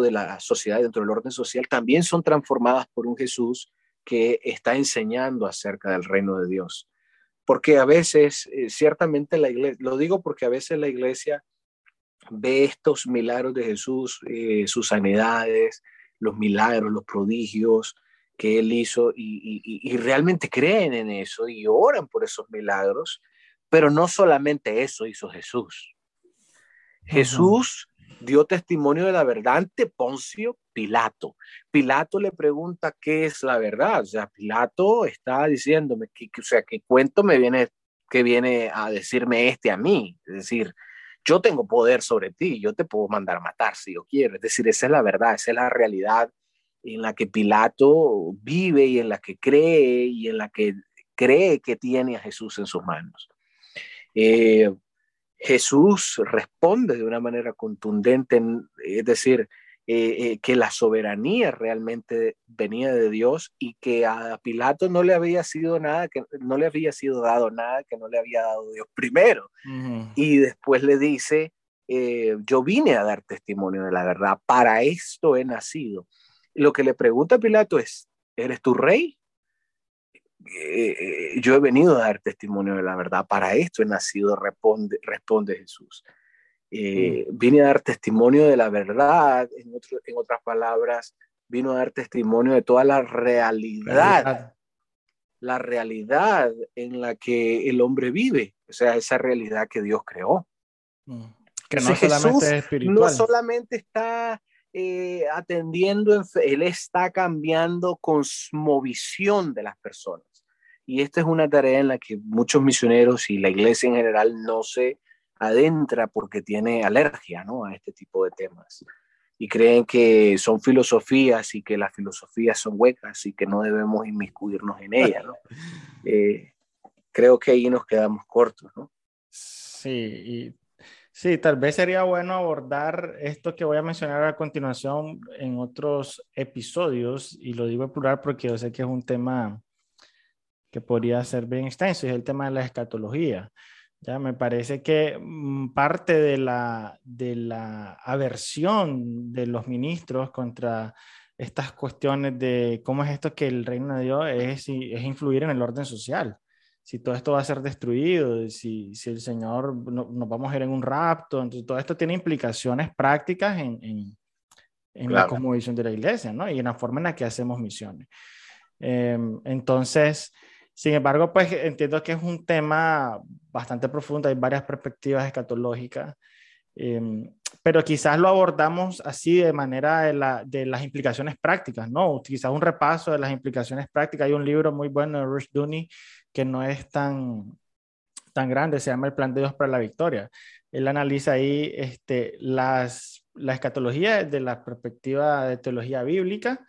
de la sociedad, dentro del orden social, también son transformadas por un Jesús que está enseñando acerca del reino de Dios. Porque a veces, eh, ciertamente la iglesia, lo digo porque a veces la iglesia ve estos milagros de Jesús, eh, sus sanidades, los milagros, los prodigios que él hizo y, realmente creen en eso y oran por esos milagros, pero no solamente eso hizo Jesús. Jesús dio testimonio de la verdad ante Poncio Pilato. Pilato le pregunta qué es la verdad. O sea, Pilato está diciéndome que, o sea, qué cuento me viene, que viene a decirme este a mí. Es decir, yo tengo poder sobre ti, yo te puedo mandar a matar si yo quiero. Es decir, esa es la verdad, esa es la realidad en la que Pilato vive y en la que cree y en la que cree que tiene a Jesús en sus manos. Eh, Jesús responde de una manera contundente, es decir, eh, eh, que la soberanía realmente venía de Dios y que a Pilato no le había sido nada, que no le había sido dado nada que no le había dado Dios primero. Y después le dice, eh, yo vine a dar testimonio de la verdad, para esto he nacido. Lo que le pregunta a Pilato es, ¿eres tu rey? Yo he venido a dar testimonio de la verdad, para esto he nacido, responde, responde Jesús. Eh, mm. Vine a dar testimonio de la verdad, en, en otras palabras, vino a dar testimonio de toda la realidad, la realidad en la que el hombre vive, o sea, esa realidad que Dios creó. Mm. Que no solamente es espiritual. No solamente está eh, atendiendo, él está cambiando cosmovisión de las personas. Y esta es una tarea en la que muchos misioneros y la iglesia en general no se adentra porque tiene alergia ¿no? a este tipo de temas. Y creen que son filosofías y que las filosofías son huecas y que no debemos inmiscuirnos en ellas. ¿no? Eh, creo que ahí nos quedamos cortos. ¿no? Sí, y sí, tal vez sería bueno abordar esto que voy a mencionar a continuación en otros episodios, y lo digo en plural porque yo sé que es un tema que podría ser bien extenso, y es el tema de la escatología. Ya me parece que mm, parte de la, de la aversión de los ministros contra estas cuestiones de cómo es esto que el reino de Dios es, es influir en el orden social. Si todo esto va a ser destruido, si, si el Señor no, nos vamos a ir en un rapto, entonces todo esto tiene implicaciones prácticas en, en, en la cosmovisión de la iglesia, ¿no? Y en la forma en la que hacemos misiones. Em, entonces, sin embargo, pues entiendo que es un tema bastante profundo, hay varias perspectivas escatológicas, em, pero quizás lo abordamos así de manera de, de, las implicaciones prácticas, ¿no? Quizás un repaso de las implicaciones prácticas. Hay un libro muy bueno de Rush Dooney que no es tan, tan grande, se llama El Plan de Dios para la Victoria. Él analiza ahí este, las, la escatología desde la perspectiva de teología bíblica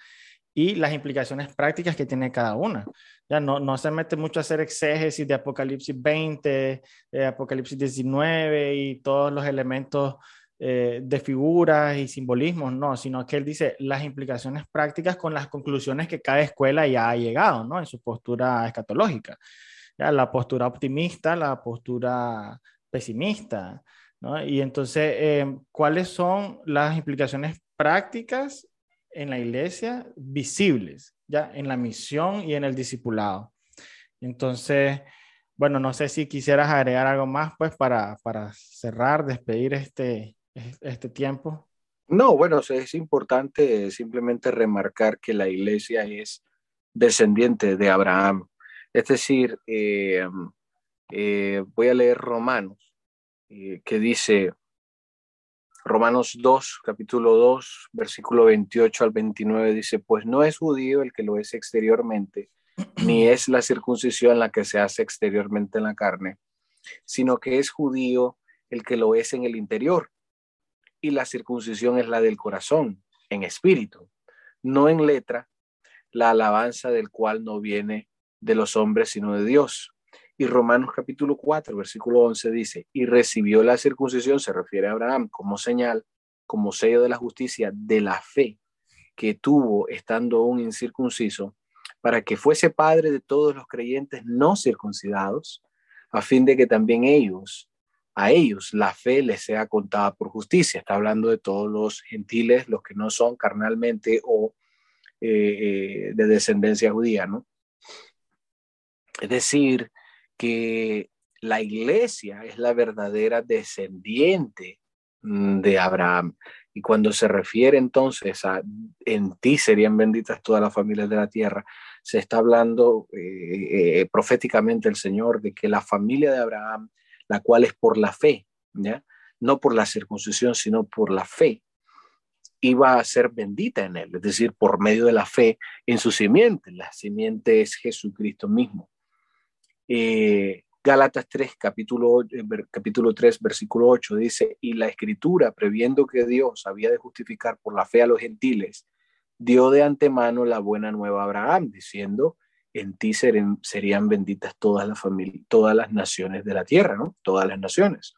y las implicaciones prácticas que tiene cada una. Ya no, no se mete mucho a hacer exégesis de Apocalipsis 20, de Apocalipsis 19 y todos los elementos eh, de figuras y simbolismos, no, sino que él dice las implicaciones prácticas con las conclusiones que cada escuela ya ha llegado, ¿no? En su postura escatológica. La postura optimista, la postura pesimista, ¿no? Y entonces, eh, ¿cuáles son las implicaciones prácticas en la iglesia visibles, ya en la misión y en el discipulado. Entonces, bueno, no sé si quisieras agregar algo más, pues, para, para cerrar, despedir este, este tiempo. No, bueno, es importante simplemente remarcar que la iglesia es descendiente de Abraham. Es decir, eh, eh, voy a leer Romanos, eh, que dice, Romanos 2, capítulo 2, versículo 28 al 29 dice, pues no es judío el que lo es exteriormente, ni es la circuncisión la que se hace exteriormente en la carne, sino que es judío el que lo es en el interior, y la circuncisión es la del corazón, en espíritu, no en letra, la alabanza del cual no viene de los hombres, sino de Dios y Romanos capítulo 4, versículo 11 dice, y recibió la circuncisión, se refiere a Abraham, como señal, como sello de la justicia, de la fe que tuvo estando aún incircunciso, para que fuese padre de todos los creyentes no circuncidados, a fin de que también ellos, a ellos, la fe les sea contada por justicia. Está hablando de todos los gentiles, los que no son carnalmente o eh, eh, de descendencia judía, ¿no? Es decir, que la iglesia es la verdadera descendiente mm, de Abraham. Y cuando se refiere entonces a en ti serían benditas todas las familias de la tierra, se está hablando eh, eh, proféticamente el Señor de que la familia de Abraham, la cual es por la fe, ¿ya? no por la circuncisión, sino por la fe, iba a ser bendita en él, es decir, por medio de la fe en su simiente. La simiente es Jesucristo mismo. Eh, Gálatas 3, capítulo, eh, capítulo 3, versículo 8 dice, y la escritura, previendo que Dios había de justificar por la fe a los gentiles, dio de antemano la buena nueva a Abraham, diciendo, en ti serían benditas todas las todas las naciones de la tierra, ¿no? Todas las naciones.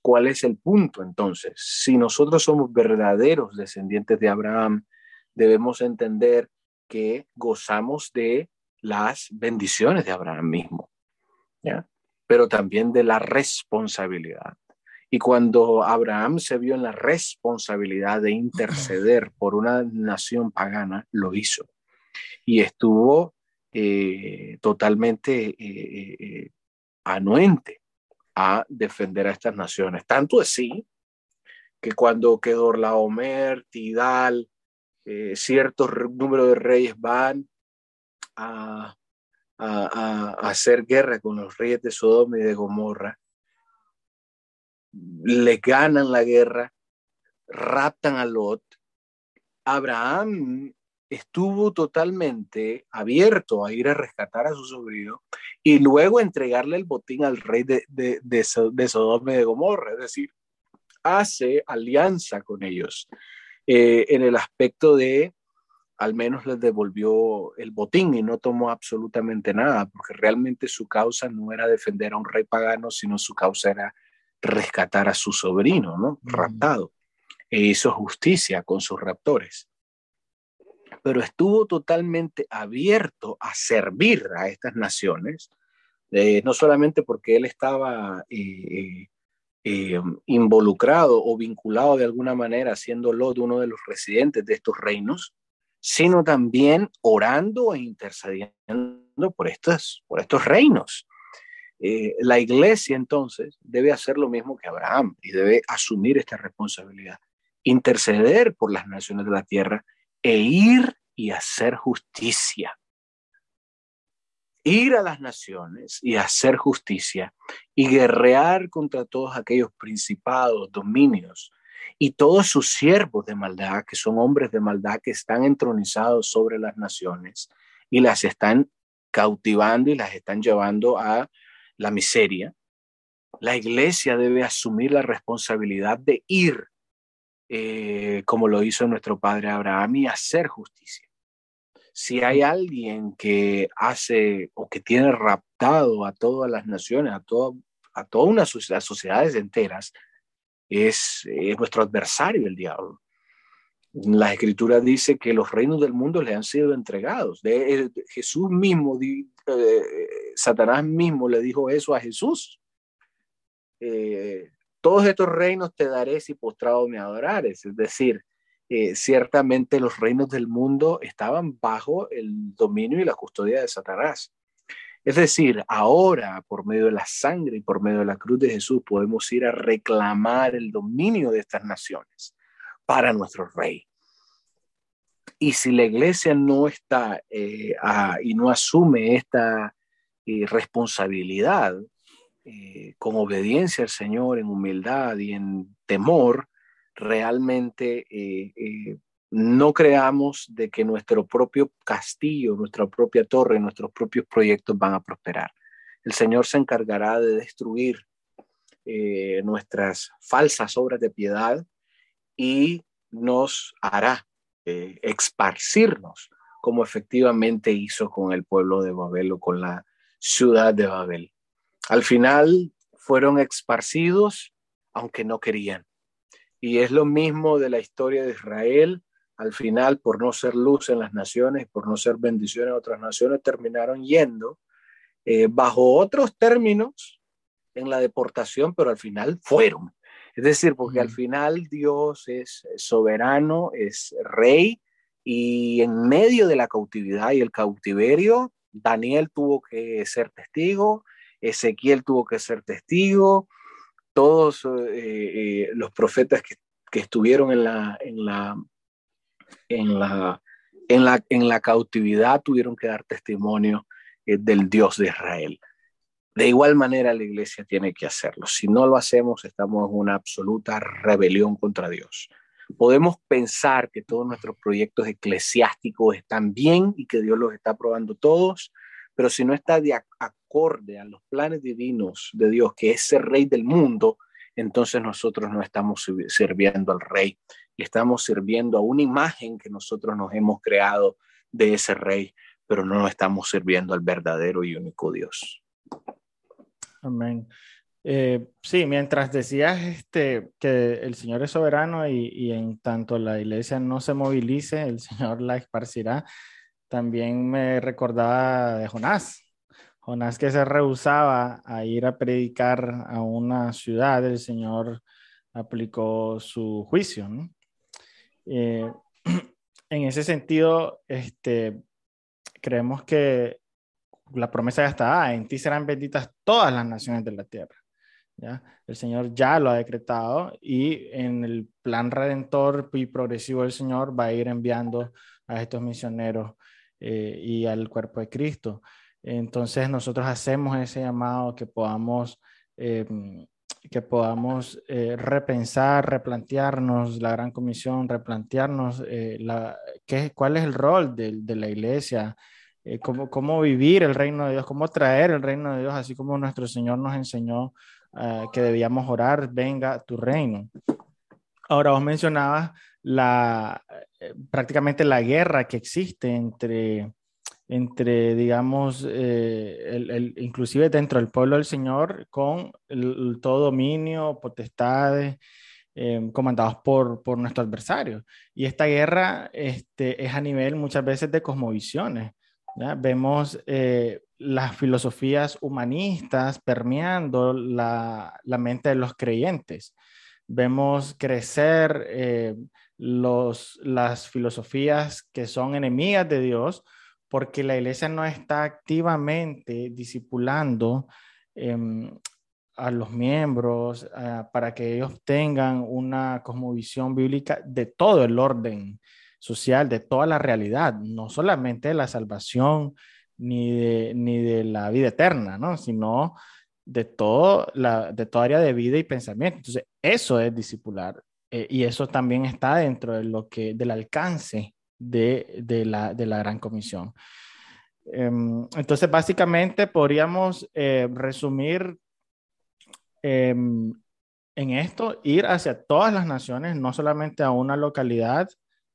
¿Cuál es el punto entonces? Si nosotros somos verdaderos descendientes de Abraham, debemos entender que gozamos de las bendiciones de Abraham mismo, ¿ya? pero también de la responsabilidad. Y cuando Abraham se vio en la responsabilidad de interceder por una nación pagana, lo hizo. Y estuvo eh, totalmente eh, eh, anuente a defender a estas naciones. Tanto así que cuando Kedorlaomer, Tidal, eh, cierto número de reyes van a, hacer guerra con los reyes de Sodoma y de Gomorra, le ganan la guerra, raptan a Lot. Abraham estuvo totalmente abierto a ir a rescatar a su sobrino y luego entregarle el botín al rey de, de, de, Sodoma y de Gomorra, es decir, hace alianza con ellos eh, en el aspecto de al menos les devolvió el botín y no tomó absolutamente nada, porque realmente su causa no era defender a un rey pagano, sino su causa era rescatar a su sobrino, ¿no? Raptado. E hizo justicia con sus raptores pero estuvo totalmente abierto a servir a estas naciones, eh, no solamente porque él estaba eh, eh, involucrado o vinculado de alguna manera, siéndolo de uno de los residentes de estos reinos, sino también orando e intercediendo por, estas, por estos reinos. la iglesia entonces debe hacer lo mismo que Abraham y debe asumir esta responsabilidad, interceder por las naciones de la tierra e ir y hacer justicia. Ir a las naciones y hacer justicia y guerrear contra todos aquellos principados, dominios y todos sus siervos de maldad, que son hombres de maldad que están entronizados sobre las naciones y las están cautivando y las están llevando a la miseria. La iglesia debe asumir la responsabilidad de ir eh, como lo hizo nuestro padre Abraham, y hacer justicia. Si hay alguien que hace o que tiene raptado a todas las naciones, a, todo, a todas unas sociedades enteras, es, nuestro adversario, el diablo. La escritura dice que los reinos del mundo le han sido entregados. De, Jesús mismo, eh, Satanás mismo le dijo eso a Jesús. Eh, todos estos reinos te daré si postrado me adorares. Es decir, eh, ciertamente los reinos del mundo estaban bajo el dominio y la custodia de Satanás. Es decir, ahora por medio de la sangre y por medio de la cruz de Jesús podemos ir a reclamar el dominio de estas naciones para nuestro rey. Y si la iglesia no está eh, y no asume esta eh, responsabilidad, eh, con obediencia al Señor, en humildad y en temor, realmente no creamos de que nuestro propio castillo, nuestra propia torre, nuestros propios proyectos van a prosperar. El Señor se encargará de destruir nuestras falsas obras de piedad y nos hará esparcirnos como efectivamente hizo con el pueblo de Babel o con la ciudad de Babel. Al final fueron esparcidos, aunque no querían. Y es lo mismo de la historia de Israel. Al final, por no ser luz en las naciones, por no ser bendición en otras naciones, terminaron yendo eh, bajo otros términos en la deportación, pero al final fueron. Es decir, porque al final Dios es soberano, es rey, y en medio de la cautividad y el cautiverio, Daniel tuvo que ser testigo, Ezequiel tuvo que ser testigo, todos eh, eh, los profetas que, estuvieron en la, en, la, en, la, en, la, en la cautividad tuvieron que dar testimonio eh, del Dios de Israel. De igual manera la iglesia tiene que hacerlo. Si no lo hacemos, estamos en una absoluta rebelión contra Dios. Podemos pensar que todos nuestros proyectos eclesiásticos están bien y que Dios los está aprobando todos, pero si no está de acorde a los planes divinos de Dios, que es ser rey del mundo, entonces nosotros no estamos sirviendo al rey, estamos sirviendo a una imagen que nosotros nos hemos creado de ese rey, pero no estamos sirviendo al verdadero y único Dios. Amén. Eh, sí, mientras decías este, que el Señor es soberano y, y, en tanto la iglesia no se movilice, el Señor la esparcirá, también me recordaba de Jonás, Jonás que se rehusaba a ir a predicar a una ciudad, el Señor aplicó su juicio. Eh, en ese sentido, este, creemos que la promesa ya está, en ti serán benditas todas las naciones de la tierra. ¿ya? El Señor ya lo ha decretado y en el plan redentor y progresivo del Señor va a ir enviando a estos misioneros eh, y al cuerpo de Cristo. Entonces nosotros hacemos ese llamado que podamos, em, que podamos eh, repensar, replantearnos la gran comisión, replantearnos eh, la, qué, cuál es el rol de, de la iglesia, cómo, cómo vivir el reino de Dios, cómo traer el reino de Dios, así como nuestro Señor nos enseñó que debíamos orar, venga tu reino. Ahora vos mencionabas la, eh, prácticamente la guerra que existe entre, entre digamos, eh, el, inclusive dentro del pueblo del Señor con el, todo dominio, potestades, eh, comandados por, por nuestro adversario. Y esta guerra este, es a nivel muchas veces de cosmovisiones. Vemos las filosofías humanistas permeando la, la, mente de los creyentes. Vemos crecer los, las filosofías que son enemigas de Dios, porque la iglesia no está activamente discipulando em, a los miembros ah, para que ellos tengan una cosmovisión bíblica de todo el orden social, de toda la realidad, no solamente de la salvación ni de, ni de la vida eterna, ¿no? sino de, todo la, de toda área de vida y pensamiento. Entonces, eso es discipular. Eh, y eso también está dentro de lo que, del alcance de, de, la, de la Gran Comisión. Em, entonces, básicamente podríamos eh, resumir em, en esto, ir hacia todas las naciones, no solamente a una localidad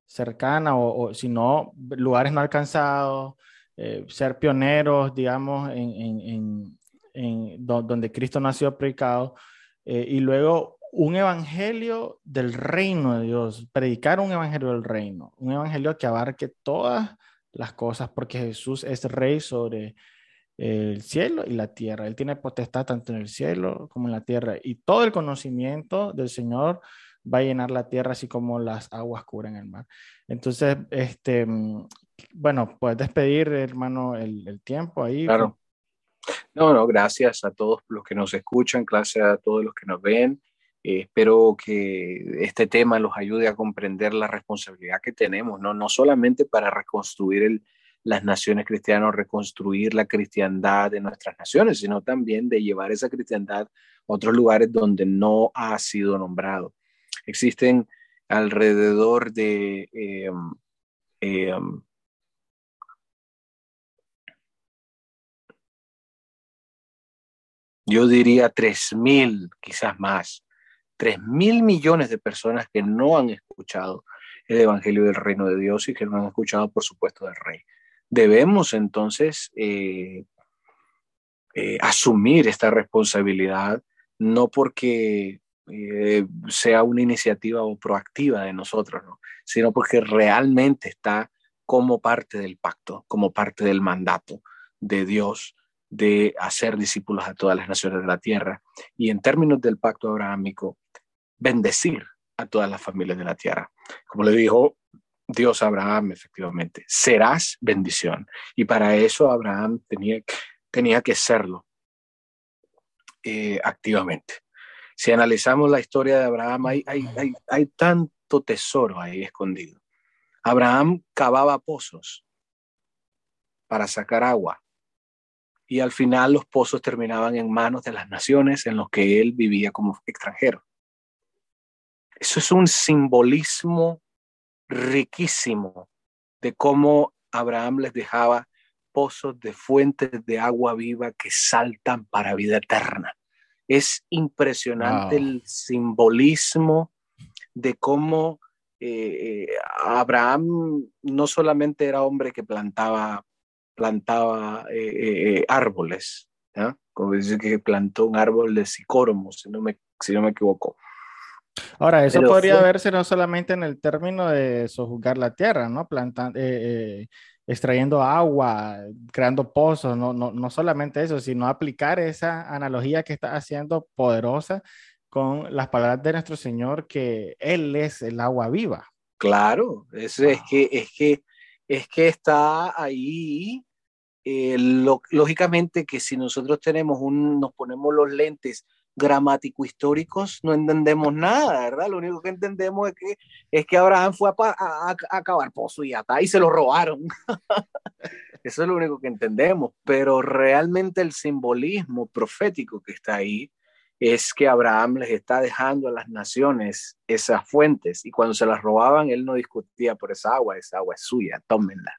cercana, o, sino lugares no alcanzados, eh, ser pioneros, digamos, en, en, en, donde Cristo nació predicado, y luego un evangelio del reino de Dios, predicar un evangelio del reino, un evangelio que abarque todas las cosas, porque Jesús es rey sobre el cielo y la tierra. Él tiene potestad tanto en el cielo como en la tierra. Y todo el conocimiento del Señor va a llenar la tierra, así como las aguas cubren el mar. Entonces, este, bueno, puedes despedir, hermano, el, tiempo ahí. Claro. No, no, gracias a todos los que nos escuchan, gracias a todos los que nos ven. Eh, espero que este tema los ayude a comprender la responsabilidad que tenemos, no, no solamente para reconstruir las naciones cristianas, reconstruir la cristiandad de nuestras naciones, sino también de llevar esa cristiandad a otros lugares donde no ha sido nombrado. Existen alrededor de eh, eh, yo diría tres mil, quizás más, 3 mil millones de personas que no han escuchado el Evangelio del Reino de Dios y que no han escuchado, por supuesto, del Rey. Debemos entonces eh, eh, asumir esta responsabilidad, no porque eh, sea una iniciativa o proactiva de nosotros, sino porque realmente está como parte del pacto, como parte del mandato de Dios de hacer discípulos a todas las naciones de la tierra. Y en términos del pacto abrahámico, bendecir a todas las familias de la tierra. Como le dijo Dios a Abraham, efectivamente, serás bendición. Y para eso Abraham tenía, tenía que serlo eh, activamente. Si analizamos la historia de Abraham, hay, hay, hay tanto tesoro ahí escondido. Abraham cavaba pozos para sacar agua y al final los pozos terminaban en manos de las naciones en los que él vivía como extranjero. Eso es un simbolismo riquísimo de cómo Abraham les dejaba pozos de fuentes de agua viva que saltan para vida eterna. Es impresionante el simbolismo de cómo eh, eh, Abraham no solamente era hombre que plantaba, plantaba eh, árboles, como dice que plantó un árbol de sicóromo, si no me, si no me equivoco, Ahora, eso podría verse no solamente en el término de sojuzgar la tierra, ¿no? Plantando, eh, eh, extrayendo agua, creando pozos, no, no, no solamente eso, sino aplicar esa analogía que está haciendo poderosa con las palabras de nuestro Señor, que Él es el agua viva. Claro, eso es, que, es, que, es que está ahí. Eh, lógicamente que si nosotros tenemos un, nos ponemos los lentes gramático históricos no entendemos nada, ¿verdad? Lo único que entendemos es que, es que Abraham fue a, a, a acabar pozo y y se lo robaron. Eso es lo único que entendemos, pero realmente el simbolismo profético que está ahí es que Abraham les está dejando a las naciones esas fuentes y cuando se las robaban, él no discutía por esa agua, esa agua es suya, tómenla.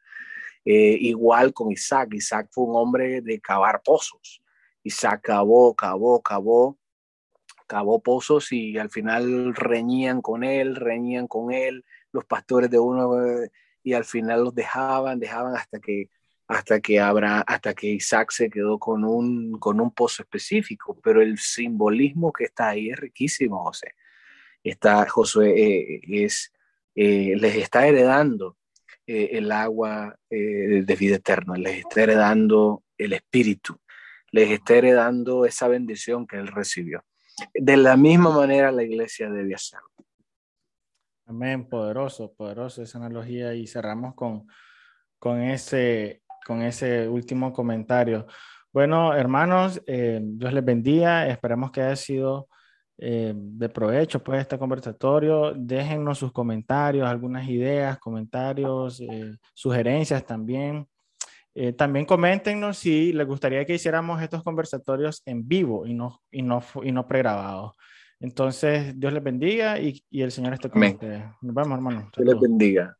Eh, igual con Isaac, Isaac fue un hombre de cavar pozos. Isaac cavó, cavó, cavó, cavó pozos y al final reñían con él, reñían con él, los pastores de uno, eh, y al final los dejaban, dejaban hasta que hasta que, habrá, hasta que Isaac se quedó con un, con un pozo específico, pero el simbolismo que está ahí es riquísimo, José. Está, Josué eh, eh, les está heredando el agua de vida eterna, les está heredando el espíritu, les está heredando esa bendición que él recibió. De la misma manera la iglesia debe hacerlo. Amén, poderoso, poderoso esa analogía y cerramos con, con ese con ese último comentario. Bueno, hermanos, eh, Dios les bendiga. Esperamos que haya sido eh, de provecho pues este conversatorio. Déjennos sus comentarios, algunas ideas, comentarios, eh, sugerencias también. También coméntenos si les gustaría que hiciéramos estos conversatorios en vivo y no, y no, y no pregrabados. Entonces, Dios les bendiga y, y el Señor esté con ustedes. Nos vemos, hermanos. Dios les bendiga.